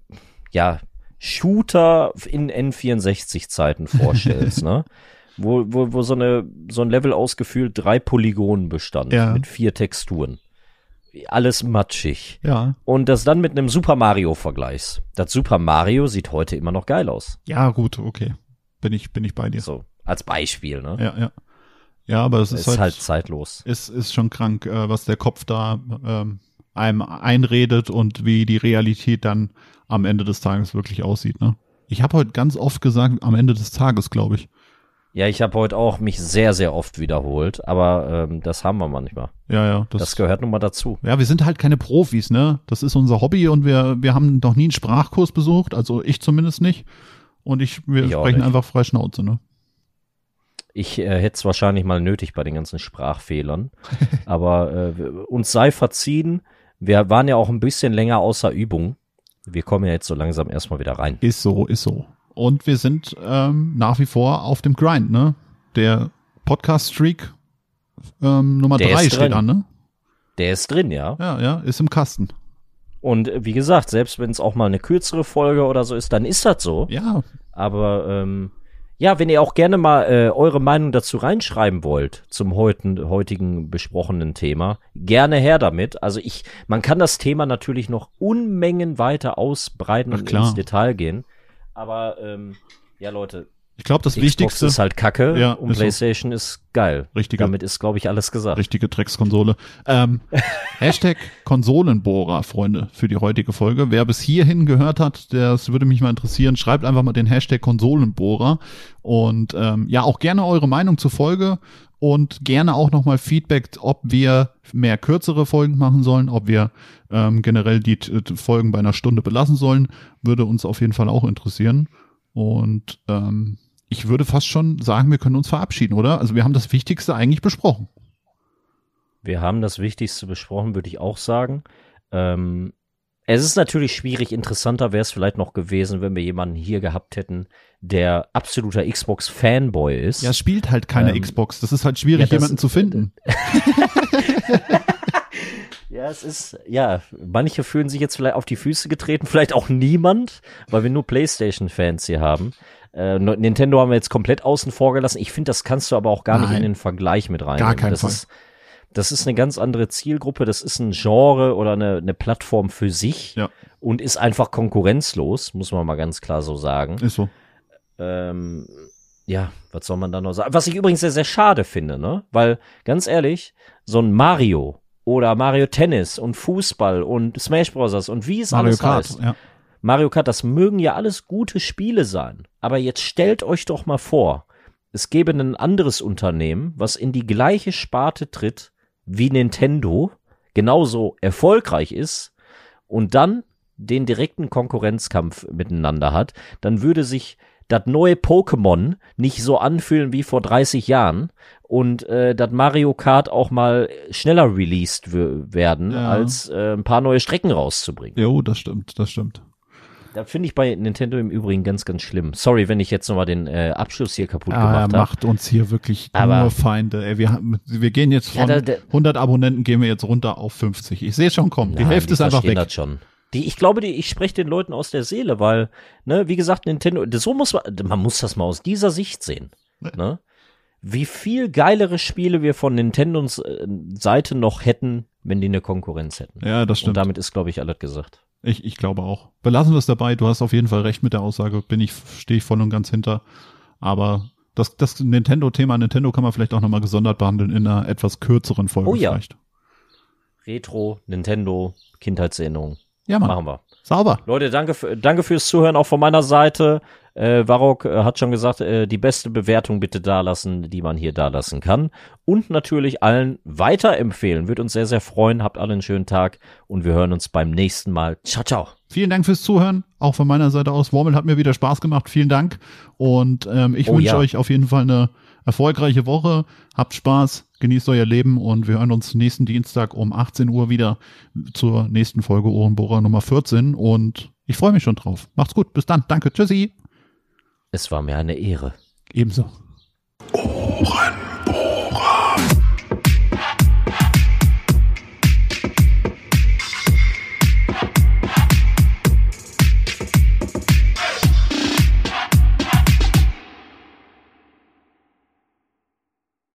ja, Shooter in N64-Zeiten vorstellst, ne? Wo, wo, wo so, eine, so ein Level ausgefüllt drei Polygonen bestand Ja. mit vier Texturen. Alles matschig. Ja. Und das dann mit einem Super Mario vergleichst. Das Super Mario sieht heute immer noch geil aus. Ja, gut, okay. Bin ich, bin ich bei dir. So, als Beispiel, ne? Ja, ja. Ja, aber es ist, ist halt, halt zeitlos. ist, ist schon krank, äh, was der Kopf da ähm, einem einredet und wie die Realität dann am Ende des Tages wirklich aussieht. Ne? Ich habe heute ganz oft gesagt, am Ende des Tages, glaube ich. Ja, ich habe heute auch mich sehr, sehr oft wiederholt, aber ähm, das haben wir manchmal. Ja, ja. Das, Das gehört nun mal dazu. ja, wir sind halt keine Profis, ne? Das ist unser Hobby und wir, wir haben noch nie einen Sprachkurs besucht, also ich zumindest nicht. Und ich, wir Ich sprechen einfach frei Schnauze, ne? Ich äh, hätte es wahrscheinlich mal nötig bei den ganzen Sprachfehlern. aber äh, uns sei verziehen, wir waren ja auch ein bisschen länger außer Übung. Wir kommen ja jetzt so langsam erstmal wieder rein. Ist so, ist so. Und wir sind ähm, nach wie vor auf dem Grind, ne? Der Podcast-Streak ähm, Nummer Der drei ist steht drin. an, ne? Der ist drin, ja. Ja, ja, ist im Kasten. Und äh, wie gesagt, selbst wenn es auch mal eine kürzere Folge oder so ist, dann ist das so. Ja, Aber ähm, ja, wenn ihr auch gerne mal äh, eure Meinung dazu reinschreiben wollt zum heutigen, heutigen besprochenen Thema, gerne her damit. Also ich, man kann das Thema natürlich noch Unmengen weiter ausbreiten Ach, und ins Detail gehen. Aber ähm, ja, Leute, ich glaube, das Xbox Wichtigste, ist halt Kacke Ja, und ist so. PlayStation ist geil. Richtige- Damit ist, glaube ich, alles gesagt. richtige Dreckskonsole. Ähm, Hashtag Konsolenbohrer, Freunde, für die heutige Folge. Wer bis hierhin gehört hat, das würde mich mal interessieren, schreibt einfach mal den Hashtag Konsolenbohrer und ähm, ja, auch gerne eure Meinung zur Folge und gerne auch nochmal Feedback, ob wir mehr kürzere Folgen machen sollen, ob wir ähm, generell die t- t- Folgen bei einer Stunde belassen sollen, würde uns auf jeden Fall auch interessieren. Und ähm, ich würde fast schon sagen, wir können uns verabschieden, oder? Also wir haben das Wichtigste eigentlich besprochen. Wir haben das Wichtigste besprochen, würde ich auch sagen. Ähm, es ist natürlich schwierig. Interessanter wäre es vielleicht noch gewesen, wenn wir jemanden hier gehabt hätten, der absoluter Xbox-Fanboy ist. Ja, spielt halt keine Ähm, Xbox. Das ist halt schwierig, ja, jemanden zu finden. Ja, es ist, ja, manche fühlen sich jetzt vielleicht auf die Füße getreten, vielleicht auch niemand, weil wir nur PlayStation-Fans hier haben. Äh, Nintendo haben wir jetzt komplett außen vor gelassen. Ich finde, das kannst du aber auch gar nicht Nein. in den Vergleich mit rein. Gar keinen das Fall. Ist, das ist eine ganz andere Zielgruppe, das ist ein Genre oder eine, eine Plattform für sich Ja. und ist einfach konkurrenzlos, muss man mal ganz klar so sagen. Ist so. Ähm, ja, was soll man da noch sagen? Was ich übrigens sehr, sehr schade finde, ne? Weil, ganz ehrlich, so ein Mario oder Mario Tennis und Fußball und Smash Bros. und wie es Mario alles Kart. heißt. Ja. Mario Kart, das mögen ja alles gute Spiele sein. Aber jetzt stellt euch doch mal vor, es gäbe ein anderes Unternehmen, was in die gleiche Sparte tritt wie Nintendo, genauso erfolgreich ist und dann den direkten Konkurrenzkampf miteinander hat, dann würde sich das neue Pokémon nicht so anfühlen wie vor 30 Jahren und äh, das Mario Kart auch mal schneller released werden, Ja. als äh, ein paar neue Strecken rauszubringen. Jo, das stimmt, das stimmt. Das finde ich bei Nintendo im Übrigen ganz, ganz schlimm. Sorry, wenn ich jetzt nochmal den äh, Abschluss hier kaputt Ah, er gemacht habe. macht uns hier wirklich Aber- nur Feinde. Ey, wir, haben, wir gehen jetzt Ja, von da- da- 100 Abonnenten gehen wir jetzt runter auf 50. Ich sehe schon kommen. Die Nein, Hälfte ist einfach weg. Das schon. Die, ich glaube, die, ich spreche den Leuten aus der Seele, weil, ne, wie gesagt, Nintendo, so muss man, man muss das mal aus dieser Sicht sehen. Ne? Wie viel geilere Spiele wir von Nintendos äh, Seite noch hätten, wenn die eine Konkurrenz hätten. Ja, das Und stimmt. damit ist, glaube ich, alles gesagt. Ich, ich glaube auch. Belassen wir es dabei. Du hast auf jeden Fall recht mit der Aussage. Bin ich, stehe ich voll und ganz hinter. Aber das, das Nintendo-Thema, Nintendo kann man vielleicht auch nochmal gesondert behandeln in einer etwas kürzeren Folge Oh ja. vielleicht. Retro, Nintendo, Kindheitserinnerung. Ja, Mann. Machen wir. Sauber. Leute, danke, danke fürs Zuhören auch von meiner Seite. Äh, Varrock äh, hat schon gesagt, äh, die beste Bewertung bitte dalassen, die man hier dalassen kann. Und natürlich allen weiterempfehlen. Würde uns sehr, sehr freuen. Habt alle einen schönen Tag und wir hören uns beim nächsten Mal. Ciao, ciao. Vielen Dank fürs Zuhören. Auch von meiner Seite aus. Wormel hat mir wieder Spaß gemacht. Vielen Dank. Und ähm, ich Oh, wünsche ja. euch auf jeden Fall eine erfolgreiche Woche. Habt Spaß, genießt euer Leben und wir hören uns nächsten Dienstag um 18 Uhr wieder zur nächsten Folge Ohrenbohrer Nummer 14. Und ich freue mich schon drauf. Macht's gut. Bis dann. Danke. Tschüssi. Es war mir eine Ehre. Ebenso. Ohren.